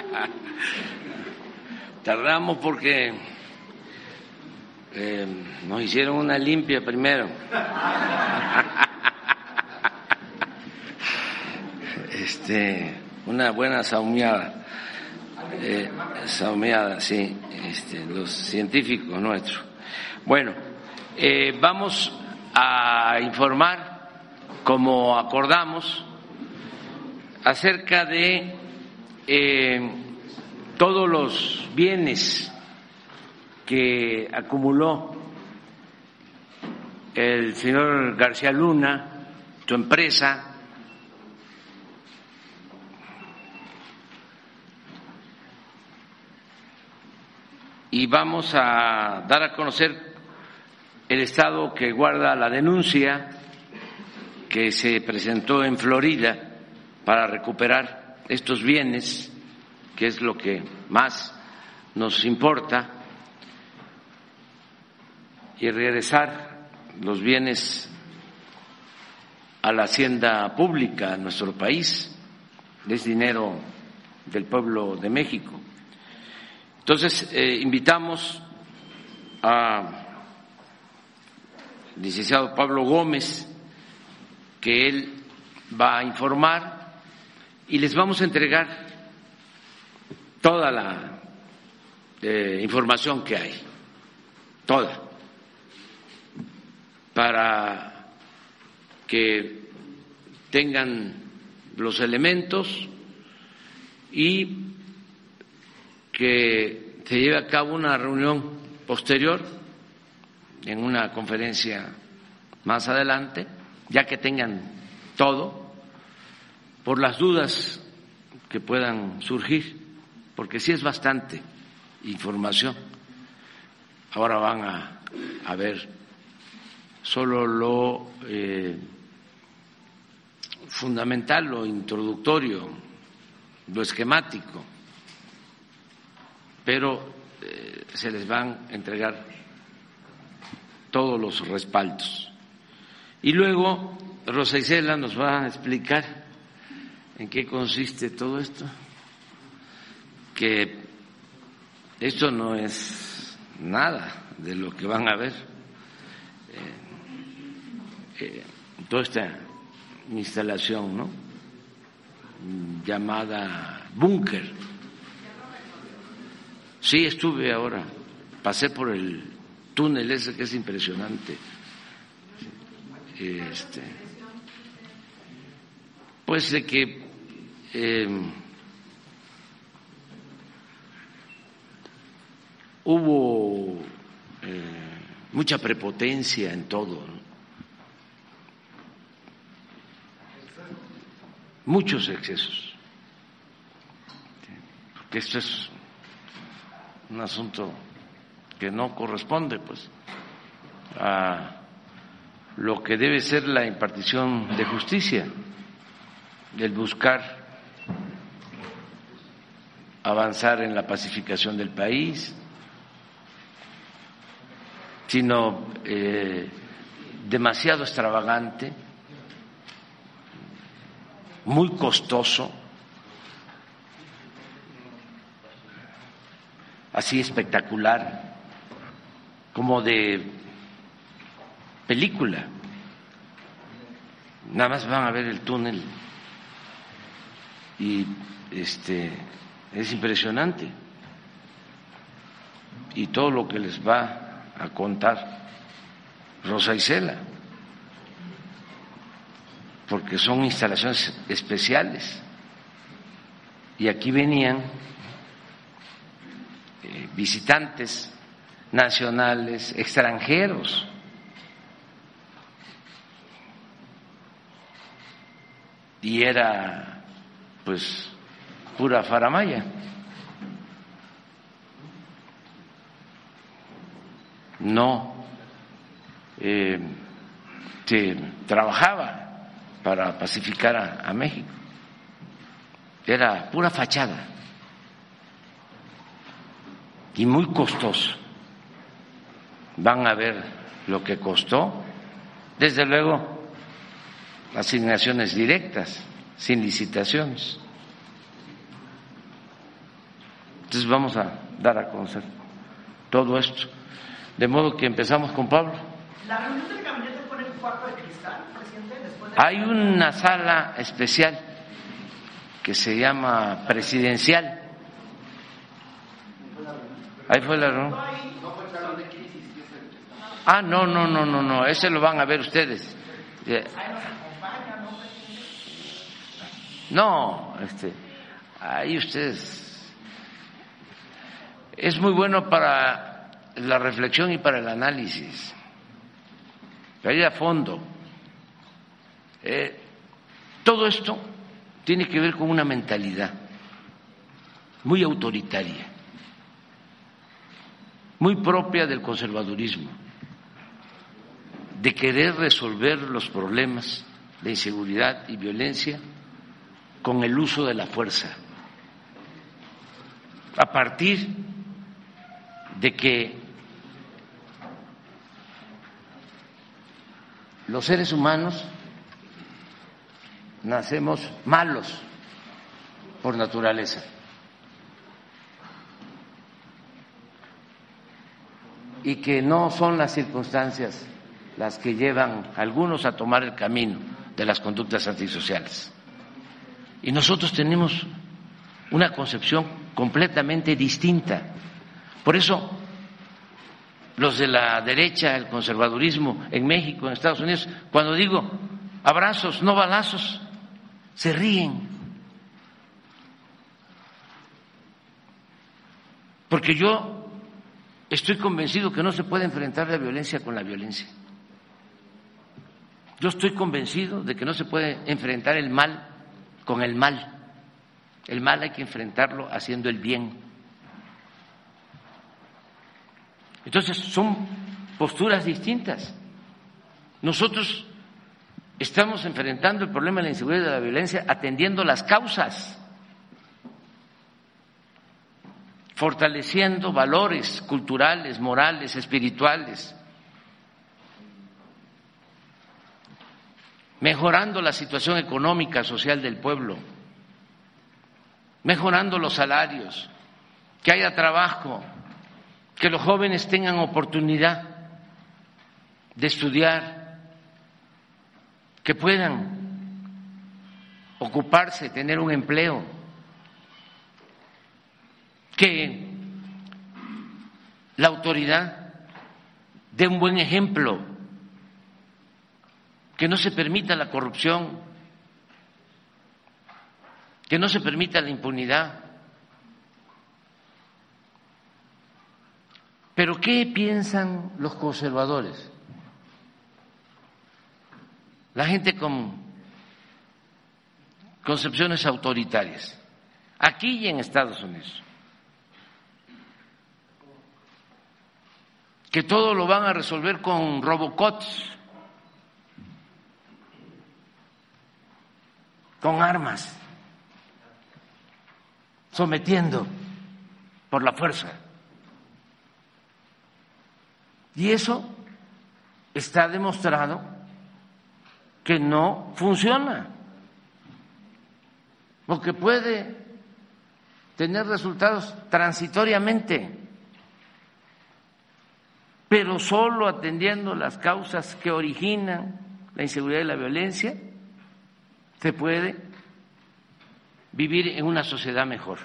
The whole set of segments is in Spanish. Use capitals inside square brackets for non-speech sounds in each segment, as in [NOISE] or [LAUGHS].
[LAUGHS] Tardamos porque eh, nos hicieron una limpia primero. [LAUGHS] Este, una buena saumeada. Eh, saumeada, sí, este, los científicos nuestros. Bueno, eh, vamos a informar, como acordamos, acerca de eh, todos los bienes que acumuló el señor García Luna, su empresa, y vamos a dar a conocer el estado que guarda la denuncia que se presentó en Florida para recuperar estos bienes, que es lo que más nos importa, y regresar los bienes a la hacienda pública en nuestro país, es dinero del pueblo de México. Entonces, eh, invitamos a licenciado Pablo Gómez, que él va a informar y les vamos a entregar toda la eh, información que hay, toda, para que tengan los elementos y que se lleve a cabo una reunión posterior en una conferencia más adelante, ya que tengan todo, por las dudas que puedan surgir, porque sí es bastante información. Ahora van a, ver solo lo eh, fundamental, lo introductorio, lo esquemático, pero eh, se les van a entregar todos los respaldos. Y luego Rosa Isela nos va a explicar en qué consiste todo esto, que esto no es nada de lo que van a ver, eh, eh, toda esta instalación, ¿no? llamada búnker. Sí, estuve ahora, pasé por el túnel ese que es impresionante. Este, pues de que em, hubo eh, mucha prepotencia en todo, muchos excesos, porque esto es un asunto que no corresponde pues a lo que debe ser la impartición de justicia, el buscar avanzar en la pacificación del país, sino eh, demasiado extravagante, muy costoso, así espectacular como de película. Nada más van a ver el túnel y este es impresionante. Y todo lo que les va a contar Rosa Isela, porque son instalaciones especiales. Y aquí venían eh, visitantes nacionales, extranjeros. Y era pues pura faramaya. No eh, se trabajaba para pacificar a, a México. Era pura fachada y muy costoso van a ver lo que costó. Desde luego, asignaciones directas, sin licitaciones. Entonces vamos a dar a conocer todo esto. De modo que empezamos con Pablo. ¿La reunión del gabinete fue en el cuarto de cristal, presidente? Después de... Hay una sala especial que se llama presidencial. Ahí fue la reunión. Ah, no, no, no, no, no, ese lo van a ver ustedes. Eh, No, este, ahí ustedes. Es muy bueno para la reflexión y para el análisis, para ir a fondo. Eh, todo esto tiene que ver con una mentalidad muy autoritaria, muy propia del conservadurismo, de querer resolver los problemas de inseguridad y violencia con el uso de la fuerza. A partir de que los seres humanos nacemos malos por naturaleza. Y que no son las circunstancias las que llevan a algunos a tomar el camino de las conductas antisociales. Y nosotros tenemos una concepción completamente distinta. Por eso, los de la derecha, el conservadurismo en México, en Estados Unidos, cuando digo abrazos, no balazos, se ríen. Porque yo estoy convencido que no se puede enfrentar la violencia con la violencia. Yo estoy convencido de que no se puede enfrentar el mal con el mal. El mal hay que enfrentarlo haciendo el bien. Entonces son posturas distintas. Nosotros estamos enfrentando el problema de la inseguridad y de la violencia atendiendo las causas, fortaleciendo valores culturales, morales, espirituales, mejorando la situación económica, social del pueblo, mejorando los salarios, que haya trabajo, que los jóvenes tengan oportunidad de estudiar, que puedan ocuparse, tener un empleo, que la autoridad dé un buen ejemplo que no se permita la corrupción, que no se permita la impunidad. Pero ¿qué piensan los conservadores? La gente con concepciones autoritarias, aquí y en Estados Unidos, que todo lo van a resolver con robocots con armas, sometiendo por la fuerza. Y eso está demostrado que no funciona, porque puede tener resultados transitoriamente, pero solo atendiendo las causas que originan la inseguridad y la violencia se puede vivir en una sociedad mejor.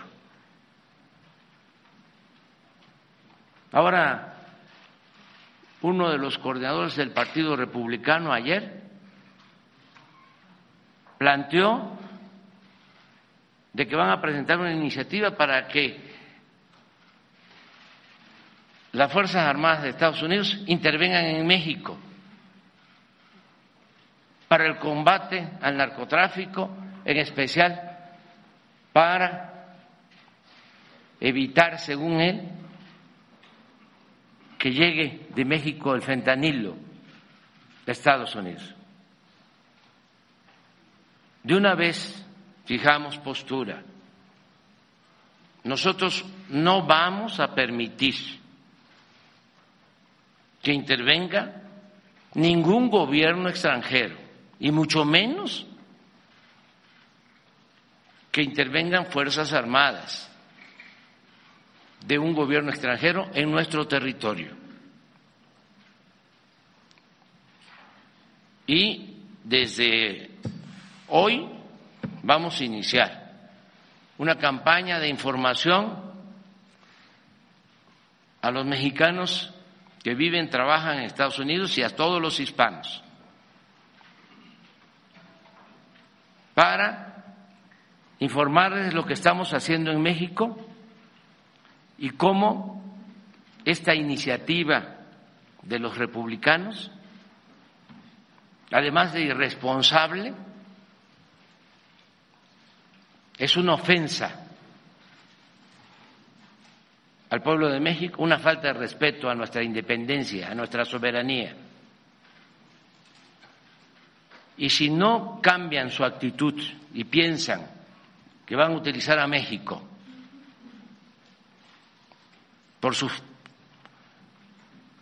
Ahora, uno de los coordinadores del Partido Republicano ayer planteó de que van a presentar una iniciativa para que las Fuerzas Armadas de Estados Unidos intervengan en México para el combate al narcotráfico, en especial para evitar, según él, que llegue de México el fentanilo de Estados Unidos. De una vez fijamos postura. Nosotros no vamos a permitir que intervenga ningún gobierno extranjero y mucho menos que intervengan Fuerzas Armadas de un gobierno extranjero en nuestro territorio. Y desde hoy vamos a iniciar una campaña de información a los mexicanos que viven, trabajan en Estados Unidos y a todos los hispanos para informarles lo que estamos haciendo en México y cómo esta iniciativa de los republicanos, además de irresponsable, es una ofensa al pueblo de México, una falta de respeto a nuestra independencia, a nuestra soberanía. Y si no cambian su actitud y piensan que van a utilizar a México por sus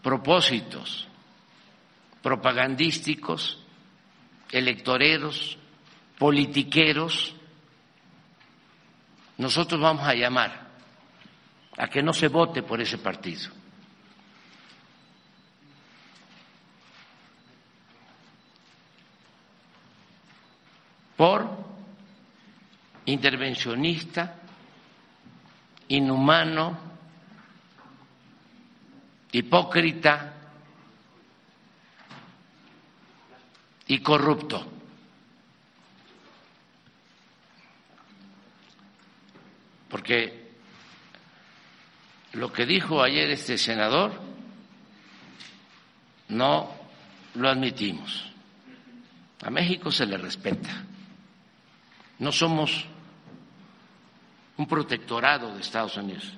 propósitos propagandísticos, electoreros, politiqueros, nosotros vamos a llamar a que no se vote por ese partido. Por intervencionista, inhumano, hipócrita y corrupto. Porque lo que dijo ayer este senador no lo admitimos. A México se le respeta. No somos un protectorado de Estados Unidos,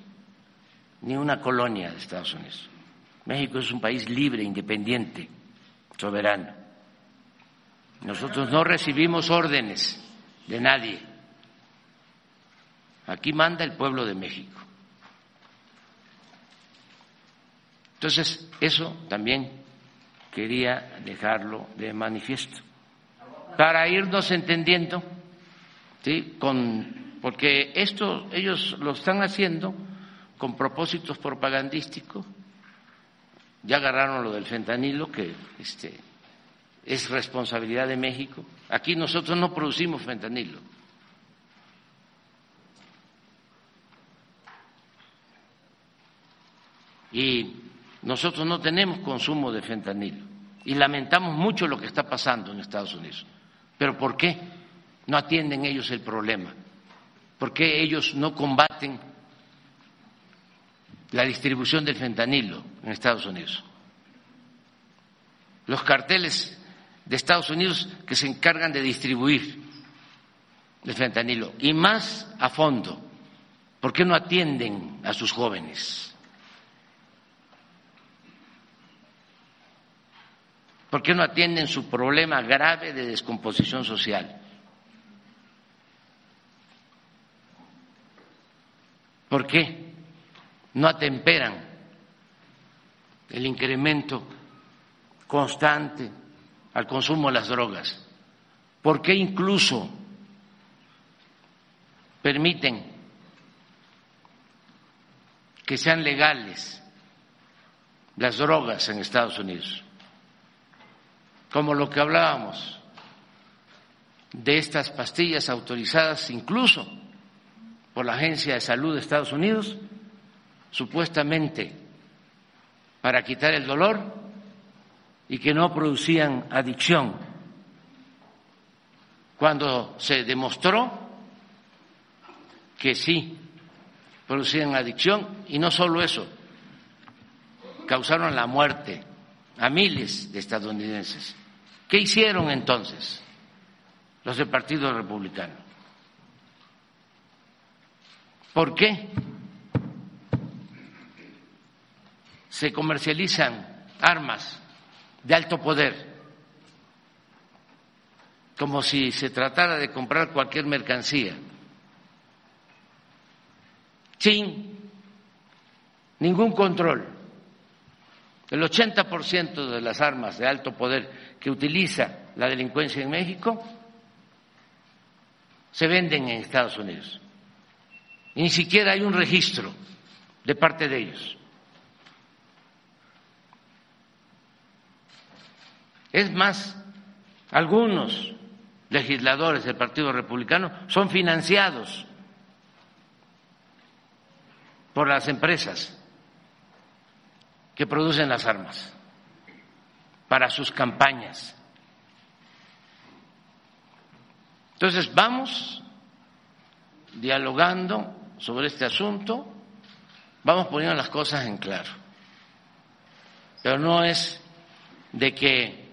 ni una colonia de Estados Unidos. México es un país libre, independiente, soberano. Nosotros no recibimos órdenes de nadie. Aquí manda el pueblo de México. Entonces, eso también quería dejarlo de manifiesto. Para irnos entendiendo, ¿sí? Con porque esto ellos lo están haciendo con propósitos propagandísticos. Ya agarraron lo del fentanilo, que este, es responsabilidad de México. Aquí nosotros no producimos fentanilo. Y nosotros no tenemos consumo de fentanilo. Y lamentamos mucho lo que está pasando en Estados Unidos. Pero ¿por qué no atienden ellos el problema? ¿Por qué ellos no combaten la distribución del fentanilo en Estados Unidos? Los carteles de Estados Unidos que se encargan de distribuir el fentanilo y más a fondo, ¿por qué no atienden a sus jóvenes? ¿Por qué no atienden su problema grave de descomposición social? ¿Por qué no atemperan el incremento constante al consumo de las drogas? ¿Por qué incluso permiten que sean legales las drogas en Estados Unidos? Como lo que hablábamos de estas pastillas autorizadas incluso por la Agencia de Salud de Estados Unidos, supuestamente para quitar el dolor y que no producían adicción, cuando se demostró que sí producían adicción y no solo eso, causaron la muerte a miles de estadounidenses. ¿Qué hicieron entonces los del Partido Republicano? ¿Por qué se comercializan armas de alto poder como si se tratara de comprar cualquier mercancía sin ningún control? El 80% de las armas de alto poder que utiliza la delincuencia en México se venden en Estados Unidos ni siquiera hay un registro de parte de ellos. Es más, algunos legisladores del Partido Republicano son financiados por las empresas que producen las armas para sus campañas. Entonces vamos dialogando sobre este asunto, vamos poniendo las cosas en claro. Pero no es de que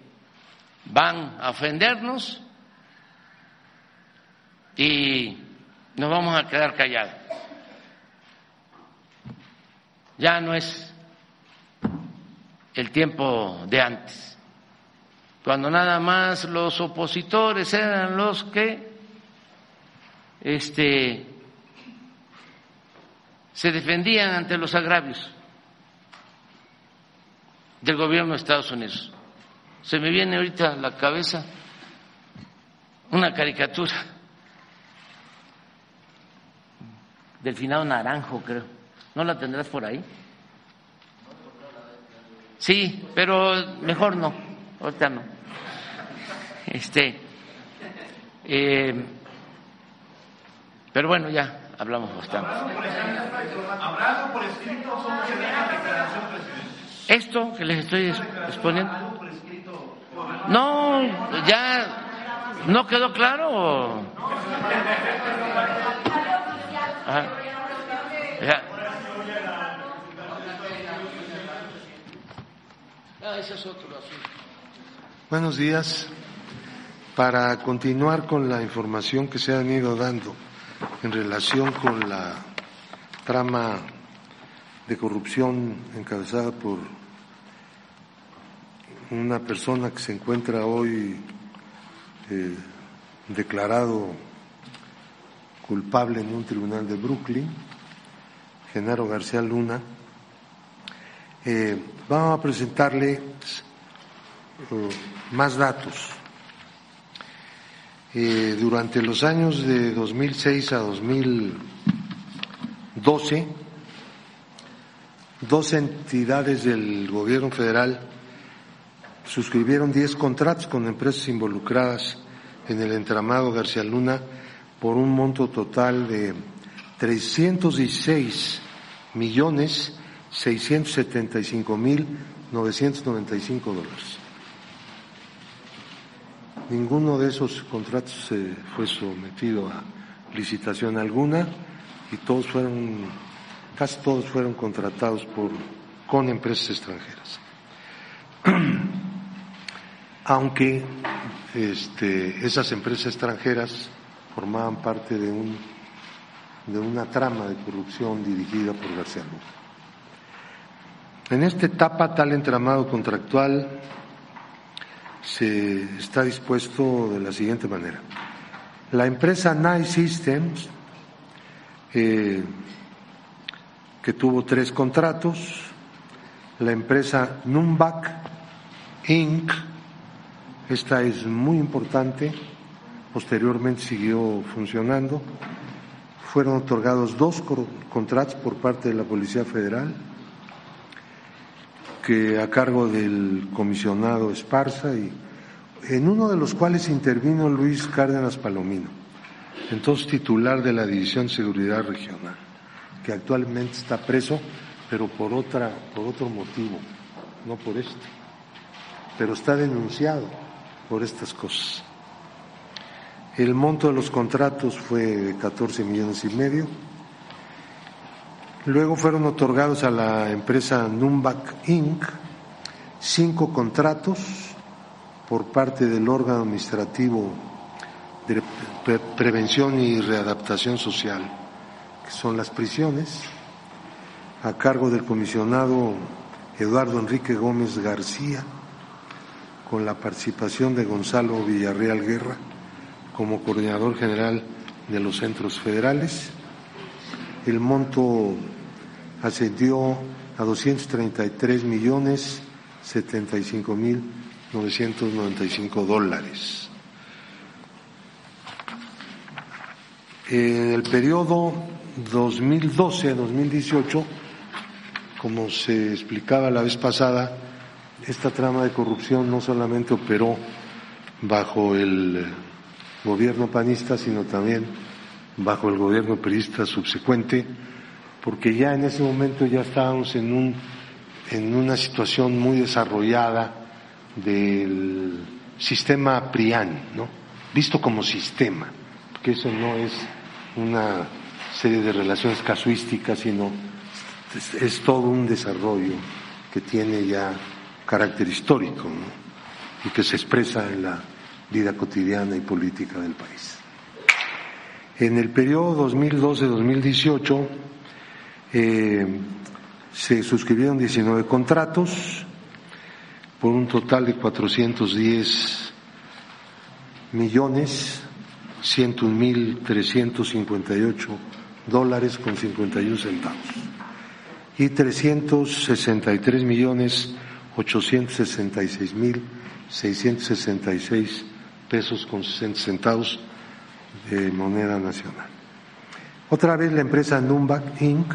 van a ofendernos y nos vamos a quedar callados. Ya no es el tiempo de antes, cuando nada más los opositores eran los que este, se defendían ante los agravios del gobierno de Estados Unidos. Se me viene ahorita a la cabeza una caricatura del finado Naranjo, creo. ¿No la tendrás por ahí? Sí, pero mejor no, ahorita no. Este, eh, pero bueno, ya hablamos bastante. Esto que les estoy exponiendo. No, ya no quedó claro. Ajá. Ya. Ah. Buenos días. Para continuar con la información que se han ido dando en relación con la trama de corrupción encabezada por una persona que se encuentra hoy eh, declarado culpable en un tribunal de Brooklyn, Genaro García Luna. Eh, vamos a presentarle eh, más datos. Eh, durante los años de 2006 a 2012, dos entidades del gobierno federal suscribieron 10 contratos con empresas involucradas en el entramado García Luna por un monto total de 316 millones 675 mil 995 dólares. Ninguno de esos contratos fue sometido a licitación alguna y todos fueron, casi todos fueron contratados por, con empresas extranjeras. [CLEARS THROAT] Aunque este, esas empresas extranjeras formaban parte de, un, de una trama de corrupción dirigida por García Luna. En esta etapa, tal entramado contractual se está dispuesto de la siguiente manera. La empresa Nice Systems, eh, que tuvo tres contratos, la empresa Numbac Inc., esta es muy importante, posteriormente siguió funcionando, fueron otorgados dos contratos por parte de la Policía Federal, que a cargo del comisionado Esparza y en uno de los cuales intervino Luis Cárdenas Palomino, entonces titular de la División de Seguridad Regional, que actualmente está preso, pero por otra, por otro motivo, no por este, pero está denunciado por estas cosas. El monto de los contratos fue de 14 millones y medio Luego fueron otorgados a la empresa Numbac Inc. cinco contratos por parte del órgano administrativo de prevención y readaptación social, que son las prisiones, a cargo del comisionado Eduardo Enrique Gómez García, con la participación de Gonzalo Villarreal Guerra como coordinador general de los centros federales. El monto ascendió a 233 millones 75 mil 995 dólares. En el periodo 2012-2018 como se explicaba la vez pasada, esta trama de corrupción no solamente operó bajo el gobierno panista, sino también bajo el gobierno perista subsecuente, porque ya en ese momento ya estábamos en, un, en una situación muy desarrollada del sistema PRIAN, ¿no? visto como sistema, porque eso no es una serie de relaciones casuísticas, sino es, todo un desarrollo que tiene ya carácter histórico y que se expresa en la vida cotidiana y política del país. En el periodo 2012-2018 eh, se suscribieron 19 contratos por un total de 410 millones 101 mil 358 dólares con 51 centavos y 363 millones 866 mil 666 pesos con 60 centavos de moneda nacional. Otra vez la empresa Numbac Inc.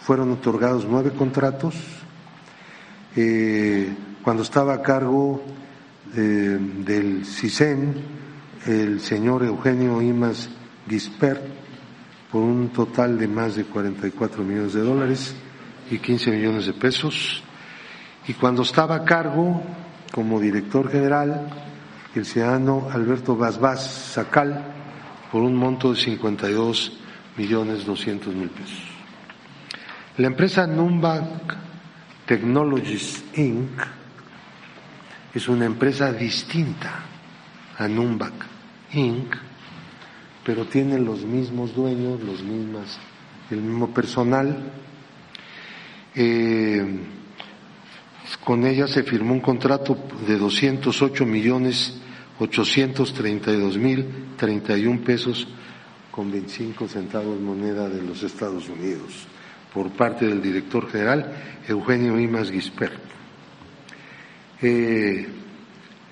fueron otorgados nueve contratos. Eh, cuando estaba a cargo eh, del CISEN, el señor Eugenio Imas Gispert, por un total de más de 44 millones de dólares y 15 millones de pesos. Y cuando estaba a cargo como director general, el ciudadano Alberto Basbás Sacal por un monto de 52 millones 200 mil pesos. La empresa Numbac Technologies Inc. es una empresa distinta a Numbac Inc., pero tiene los mismos dueños, los mismas, el mismo personal. Eh, con ella se firmó un contrato de 208 millones 832 mil 31 pesos con 25 centavos moneda de los Estados Unidos por parte del director general Eugenio Imas Gispert. Eh,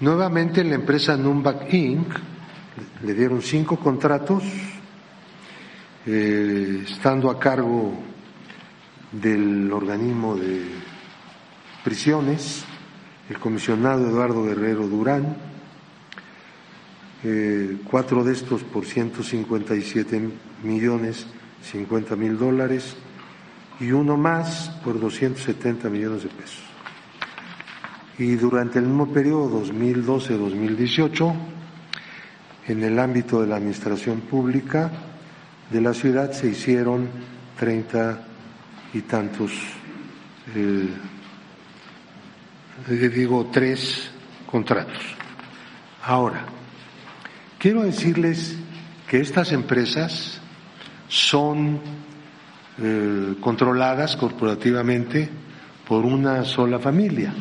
nuevamente la empresa Numbac Inc. le dieron cinco contratos, eh, estando a cargo del organismo de prisiones, el comisionado Eduardo Guerrero Durán, eh, cuatro de estos por 157 millones 50 mil dólares y uno más por 270 millones de pesos. Y durante el mismo periodo 2012-2018, en el ámbito de la administración pública de la ciudad se hicieron treinta y tantos, eh, digo, tres contratos. Ahora, Quiero decirles que estas empresas son eh, controladas corporativamente por una sola familia.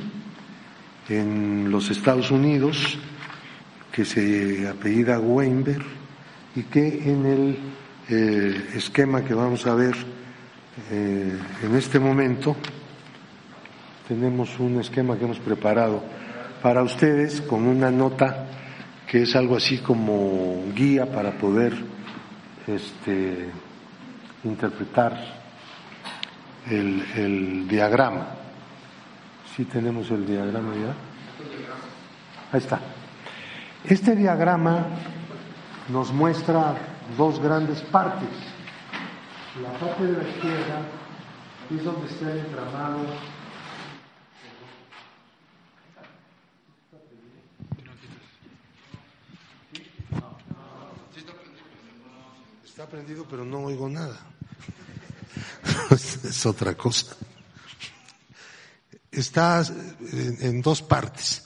En los Estados Unidos, que se apellida Weinberg, y que en el eh, esquema que vamos a ver eh, en este momento, tenemos un esquema que hemos preparado para ustedes con una nota que es algo así como guía para poder este, interpretar el, el diagrama. Sí tenemos el diagrama ya. Ahí está. Este diagrama nos muestra dos grandes partes. La parte de la izquierda es donde está el entramado Está prendido, pero no oigo nada. [LAUGHS] es otra cosa. Está en dos partes.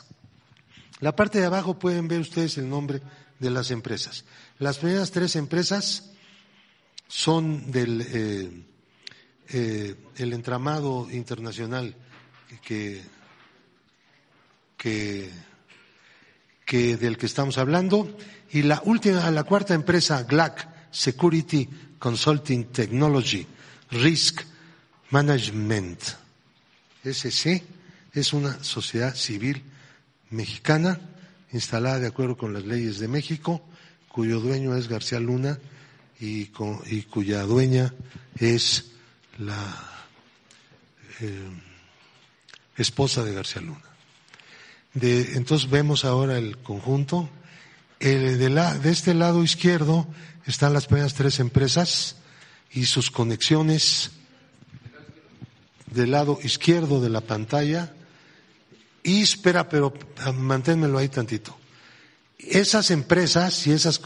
La parte de abajo pueden ver ustedes el nombre de las empresas. Las primeras tres empresas son del eh, eh, el entramado internacional que, que, que del que estamos hablando y la última, la cuarta empresa, GLAC, Security Consulting Technology Risk Management. SC es una sociedad civil mexicana instalada de acuerdo con las leyes de México, cuyo dueño es García Luna y, cuya dueña es la eh, esposa de García Luna. Entonces vemos ahora el conjunto. De este lado izquierdo están las primeras tres empresas y sus conexiones del lado izquierdo de la pantalla. Y espera, pero manténmelo ahí tantito. Esas empresas y esas,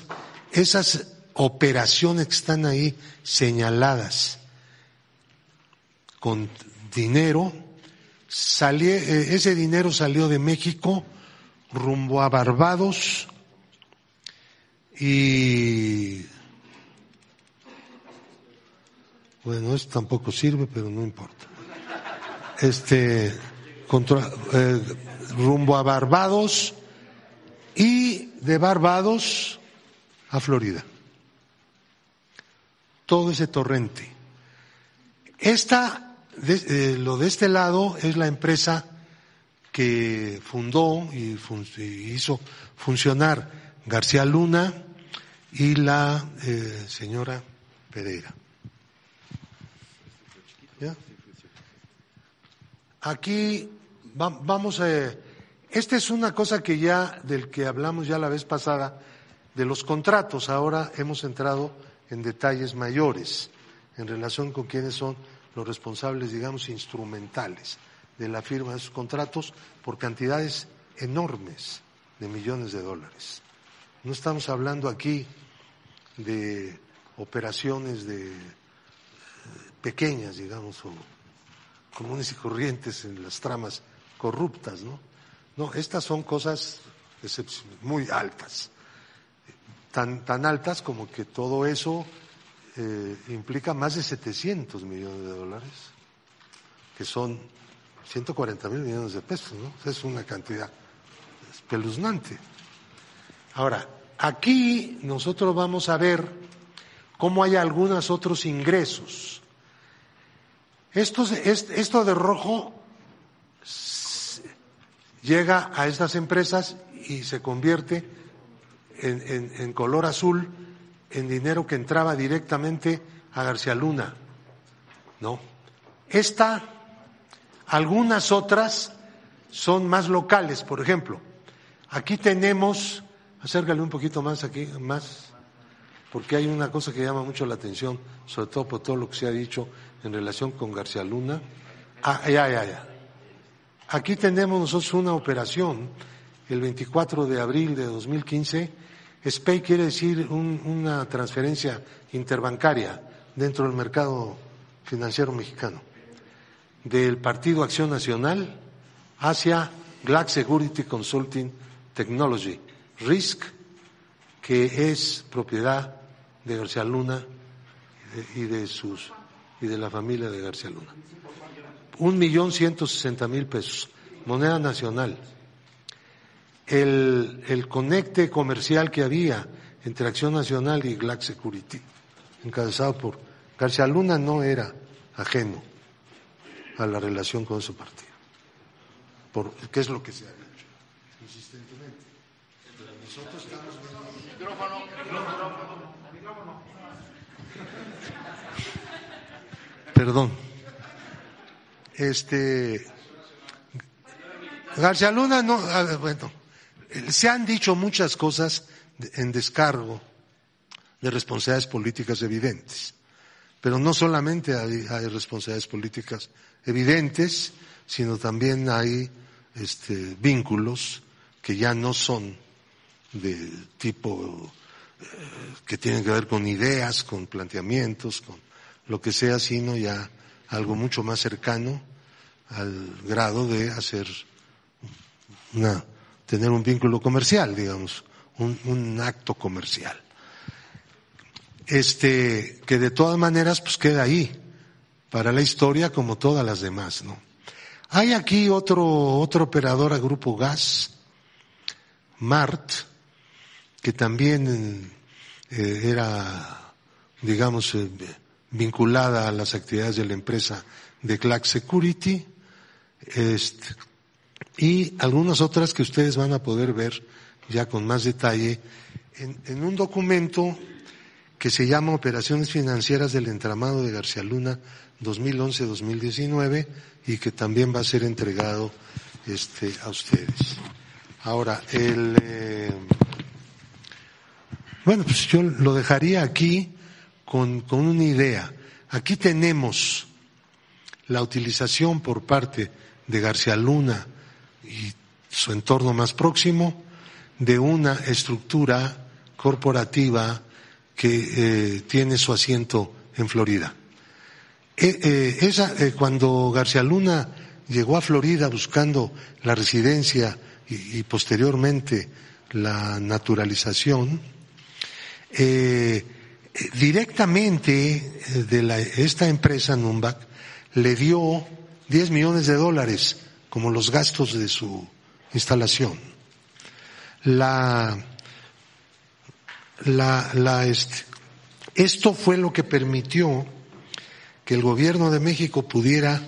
esas operaciones que están ahí señaladas con dinero, eh, ese dinero salió de México rumbo a Barbados y bueno, esto tampoco sirve, pero no importa. Este, eh, rumbo a Barbados y de Barbados a Florida. Todo ese torrente. Esta, eh, lo de este lado es la empresa que fundó y, hizo funcionar García Luna y la eh, señora Pereira. Aquí vamos a... Esta es una cosa que ya, del que hablamos ya la vez pasada, de los contratos. Ahora hemos entrado en detalles mayores en relación con quiénes son los responsables, digamos, instrumentales de la firma de esos contratos por cantidades enormes de millones de dólares. No estamos hablando aquí de operaciones de eh, pequeñas, digamos, o comunes y corrientes en las tramas corruptas, ¿no? No, estas son cosas muy altas, tan, tan altas como que todo eso eh, implica más de 700 millones de dólares, que son 140 mil millones de pesos, ¿no? Es una cantidad espeluznante. Ahora, aquí nosotros vamos a ver cómo hay algunos otros ingresos. Esto, de rojo llega a estas empresas y se convierte en, color azul en dinero que entraba directamente a García Luna. ¿No? Esta, algunas otras son más locales, por ejemplo. Aquí tenemos, acércale un poquito más aquí, más, porque hay una cosa que llama mucho la atención, sobre todo por todo lo que se ha dicho en relación con García Luna. Ah, ya, ya, ya. Aquí tenemos nosotros una operación el 24 de abril de 2015. SPAY quiere decir una transferencia interbancaria dentro del mercado financiero mexicano del Partido Acción Nacional hacia Black Security Consulting Technology, RISC, que es propiedad de García Luna y de sus y de la familia de García Luna un millón ciento sesenta mil pesos, moneda nacional. El, el conecte comercial que había entre Acción Nacional y Black Security, encabezado por García Luna, no era ajeno a la relación con su partido. Por, ¿Qué es lo que se ha hecho? Insistentemente. Nosotros estamos Micrófono, micrófono. Perdón. Este, García Luna no, bueno, se han dicho muchas cosas en descargo de responsabilidades políticas evidentes, pero no solamente hay, responsabilidades políticas evidentes, sino también hay este, vínculos que ya no son de tipo eh, que tienen que ver con ideas, con planteamientos, con lo que sea, sino ya algo mucho más cercano al grado de hacer una, tener un vínculo comercial, digamos, un, un acto comercial. Este, que de todas maneras pues queda ahí, para la historia como todas las demás, ¿no? Hay aquí otro, otro operador a Grupo Gas, MART, que también eh, era, digamos, eh, vinculada a las actividades de la empresa de Clack Security, este, y algunas otras que ustedes van a poder ver ya con más detalle en, un documento que se llama Operaciones Financieras del Entramado de García Luna 2011-2019 y que también va a ser entregado este, a ustedes. Ahora, el, eh, bueno, pues yo lo dejaría aquí con, con una idea. Aquí tenemos la utilización por parte de García Luna y su entorno más próximo de una estructura corporativa que eh, tiene su asiento en Florida. Eh, eh, esa, cuando García Luna llegó a Florida buscando la residencia y, posteriormente la naturalización, directamente de la, esta empresa Numbac le dio 10 millones de dólares como los gastos de su instalación. La, la, la, este, esto fue lo que permitió que el gobierno de México pudiera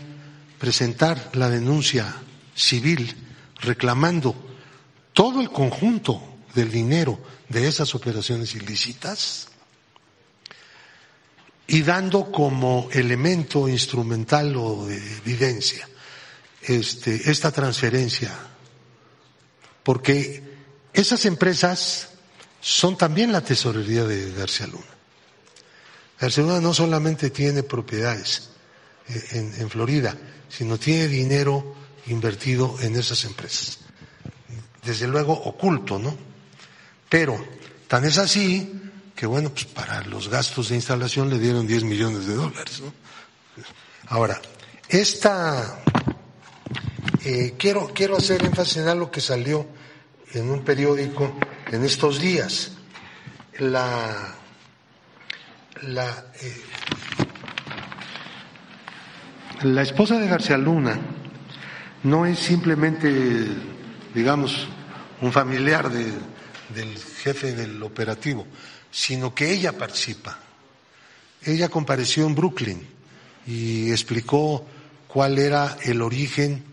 presentar la denuncia civil reclamando todo el conjunto del dinero de esas operaciones ilícitas y dando como elemento instrumental o de evidencia este, esta transferencia, porque esas empresas son también la tesorería de García Luna. García Luna no solamente tiene propiedades eh, en, en Florida, sino tiene dinero invertido en esas empresas. Desde luego oculto, ¿no? Pero tan es así que bueno, pues para los gastos de instalación le dieron 10 millones de dólares, ¿no? Ahora, esta, eh, quiero, quiero hacer énfasis en algo que salió en un periódico en estos días. La, la, eh, la esposa de García Luna no es simplemente, digamos, un familiar de, del jefe del operativo, sino que ella participa. Ella compareció en Brooklyn y explicó cuál era el origen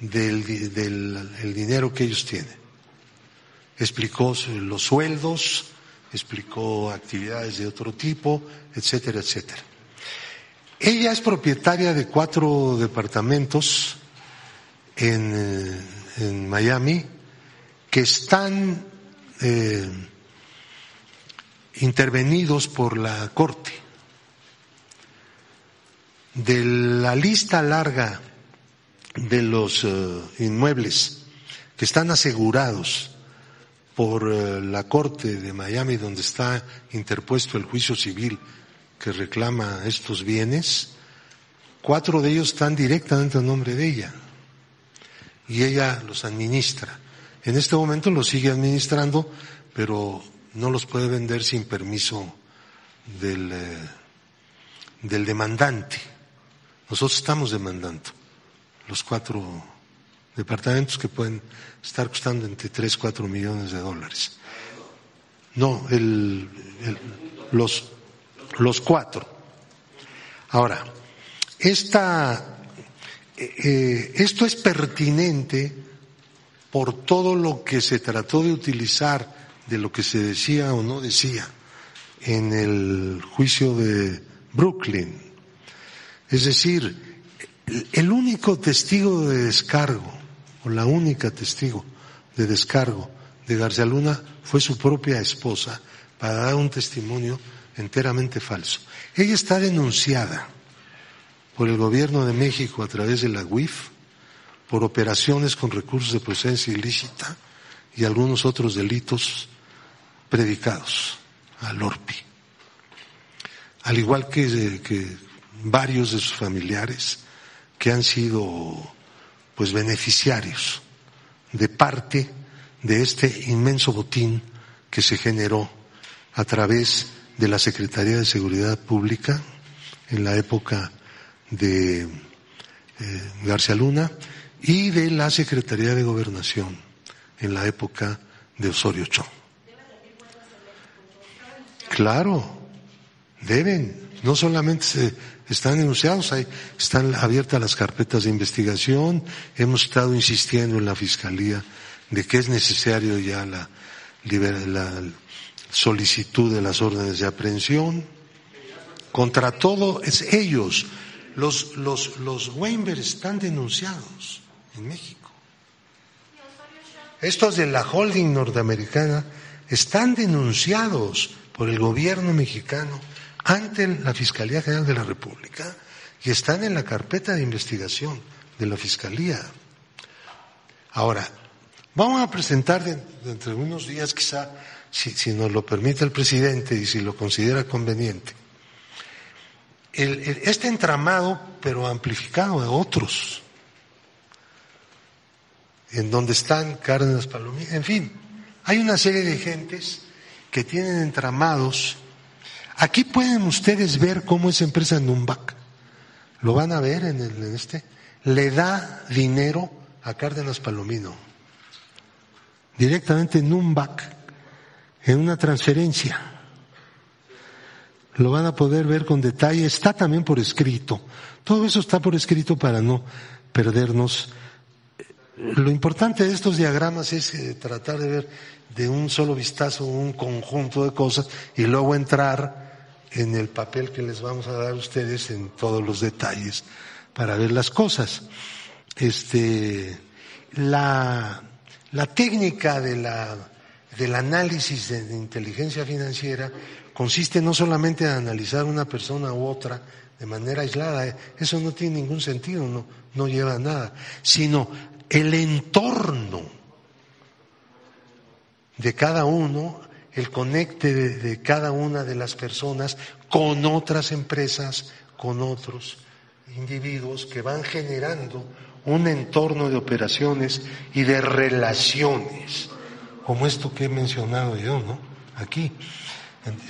del, del dinero que ellos tienen explicó los sueldos, explicó actividades de otro tipo, etcétera, etcétera. Ella es propietaria de cuatro departamentos en, en Miami que están eh, intervenidos por la Corte. De la lista larga de los eh, inmuebles que están asegurados por eh, la Corte de Miami, donde está interpuesto el juicio civil que reclama estos bienes, cuatro de ellos están directamente a nombre de ella y ella los administra. En este momento los sigue administrando, pero no los puede vender sin permiso del, eh, del demandante. Nosotros estamos demandando los cuatro departamentos que pueden estar costando entre 3, 4 millones de dólares. No, el, los, los cuatro. Ahora, esta, eh, eh, esto es pertinente por todo lo que se trató de utilizar de lo que se decía o no decía en el juicio de Brooklyn. Es decir, el único testigo de descargo o la única testigo de descargo de García Luna fue su propia esposa para dar un testimonio enteramente falso. Ella está denunciada por el gobierno de México a través de la UIF por operaciones con recursos de procedencia ilícita y algunos otros delitos predicados al ORPI. Al igual que, que varios de sus familiares que han sido pues beneficiarios de parte de este inmenso botín que se generó a través de la Secretaría de Seguridad Pública en la época de eh, García Luna y de la Secretaría de Gobernación en la época de Osorio Chong. Claro, deben. No solamente se, están denunciados, hay, están abiertas las carpetas de investigación, hemos estado insistiendo en la Fiscalía de que es necesario ya la, solicitud de las órdenes de aprehensión, contra todo es ellos. Los, los, los Weinberg están denunciados en México. Estos de la holding norteamericana están denunciados por el gobierno mexicano ante la Fiscalía General de la República y están en la carpeta de investigación de la Fiscalía. Ahora, vamos a presentar dentro de unos días, quizá, si, nos lo permite el presidente y si lo considera conveniente, este entramado, pero amplificado a otros, en donde están Cárdenas Palomino, en fin, hay una serie de gentes que tienen entramados. Aquí pueden ustedes ver cómo esa empresa Numbac, lo van a ver en, el, este, le da dinero a Cárdenas Palomino, directamente Numbac, en una transferencia. Lo van a poder ver con detalle, está también por escrito. Todo eso está por escrito para no perdernos. Lo importante de estos diagramas es eh, tratar de ver de un solo vistazo un conjunto de cosas y luego entrar en el papel que les vamos a dar a ustedes en todos los detalles para ver las cosas. Este, la, la técnica de la, del análisis de, inteligencia financiera consiste no solamente en analizar una persona u otra de manera aislada, eso no tiene ningún sentido, no, no lleva a nada, sino el entorno de cada uno, el conecte de, cada una de las personas con otras empresas, con otros individuos que van generando un entorno de operaciones y de relaciones, como esto que he mencionado yo, ¿no? Aquí.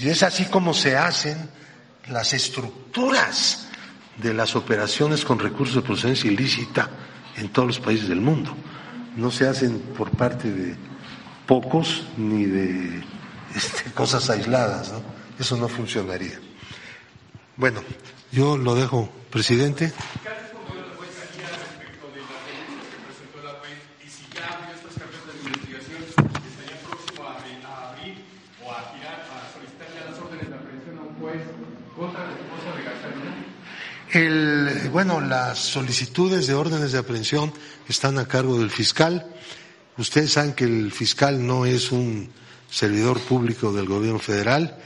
Y es así como se hacen las estructuras de las operaciones con recursos de procedencia ilícita en todos los países del mundo. No se hacen por parte de pocos ni de este, [LAUGHS] cosas aisladas. Eso no funcionaría. Bueno, yo lo dejo, presidente. El, bueno, las solicitudes de órdenes de aprehensión están a cargo del fiscal. Ustedes saben que el fiscal no es un servidor público del gobierno federal.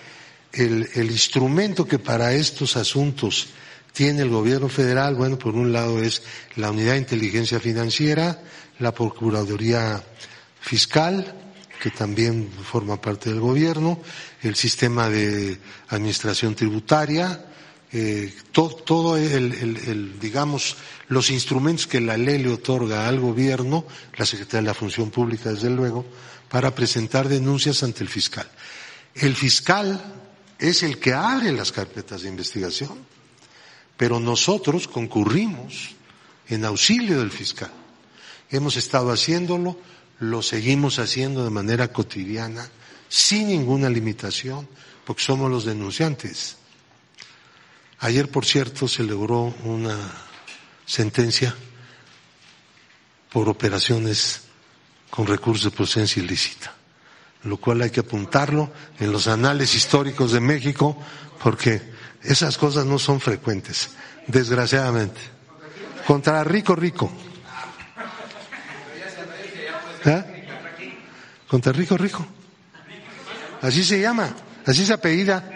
El, el, instrumento que para estos asuntos tiene el gobierno federal, bueno, por un lado es la unidad de inteligencia financiera, la Procuraduría Fiscal, que también forma parte del gobierno, el sistema de administración tributaria, eh, todo, todo el, el, el, digamos, los instrumentos que la ley le otorga al gobierno, la Secretaría de la Función Pública, desde luego, para presentar denuncias ante el fiscal. El fiscal es el que abre las carpetas de investigación, pero nosotros concurrimos en auxilio del fiscal. Hemos estado haciéndolo, lo seguimos haciendo de manera cotidiana, sin ninguna limitación, porque somos los denunciantes. Ayer, por cierto, se logró una sentencia por operaciones con recursos de procedencia ilícita, lo cual hay que apuntarlo en los anales históricos de México porque esas cosas no son frecuentes, desgraciadamente. Contra rico rico. ¿Eh? Contra rico rico. Así se llama, así se apellida.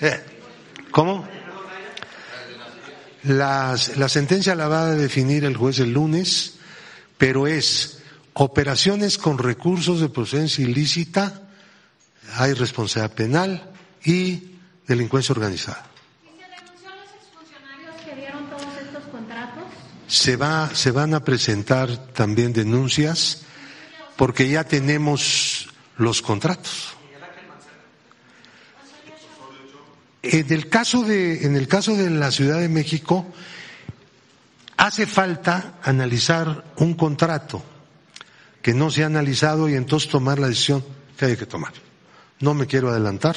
¿Eh? ¿Cómo? Las, la sentencia la va a definir el juez el lunes, pero es operaciones con recursos de procedencia ilícita, hay responsabilidad penal y delincuencia organizada. ¿Y se a los exfuncionarios que dieron todos estos contratos? Se, va, se van a presentar también denuncias porque ya tenemos los contratos. En el caso de, en el caso de la Ciudad de México, hace falta analizar un contrato que no se ha analizado y entonces tomar la decisión que hay que tomar. No me quiero adelantar.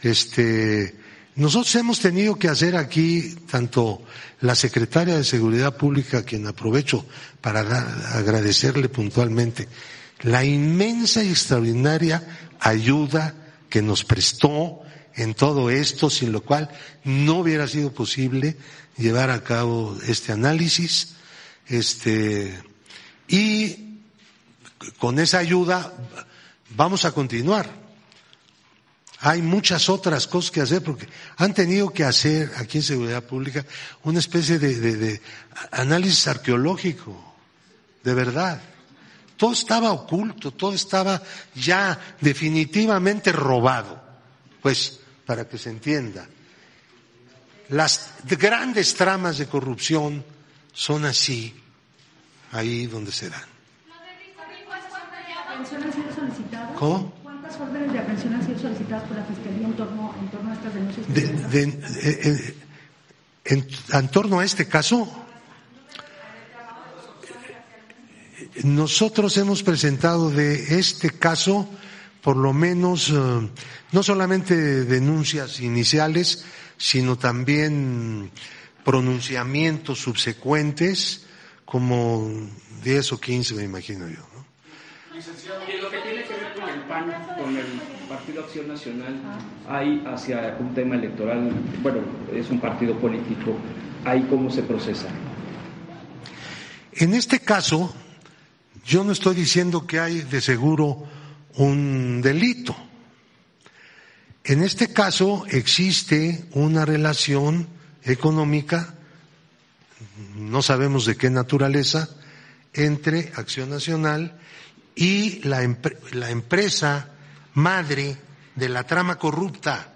Este, nosotros hemos tenido que hacer aquí, tanto la secretaria de Seguridad Pública, quien aprovecho para agradecerle puntualmente la inmensa y extraordinaria ayuda que nos prestó en todo esto, sin lo cual no hubiera sido posible llevar a cabo este análisis. Este, y con esa ayuda vamos a continuar. Hay muchas otras cosas que hacer porque han tenido que hacer aquí en Seguridad Pública una especie de, de análisis arqueológico, de verdad. Todo estaba oculto, todo estaba ya definitivamente robado. Pues, para que se entienda, las grandes tramas de corrupción son así, ahí donde se dan. ¿Cómo? ¿Cuántas órdenes de aprehensión han sido solicitadas por la Fiscalía en torno, en torno a estas denuncias? De, de, eh, eh, en, en torno a este caso, nosotros hemos presentado de este caso por lo menos eh, no solamente denuncias iniciales, sino también pronunciamientos subsecuentes, como 10 o 15 me imagino yo. Lo que tiene que ver con el PAN, con el Partido Acción Nacional, hay hacia un tema electoral, bueno, es un partido político, ¿ahí cómo se procesa? En este caso, yo no estoy diciendo que hay de seguro un delito. En este caso existe una relación económica, no sabemos de qué naturaleza, entre Acción Nacional y la, la empresa madre de la trama corrupta,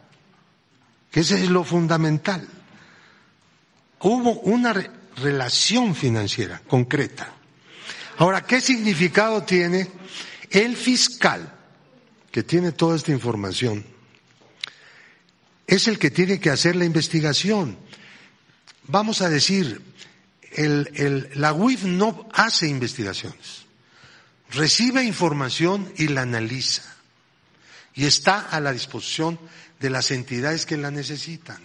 que ese es lo fundamental. Hubo una relación financiera concreta. Ahora, ¿qué significado tiene el fiscal que tiene toda esta información? Es el que tiene que hacer la investigación. Vamos a decir, la UIF no hace investigaciones, recibe información y la analiza y está a la disposición de las entidades que la necesitan.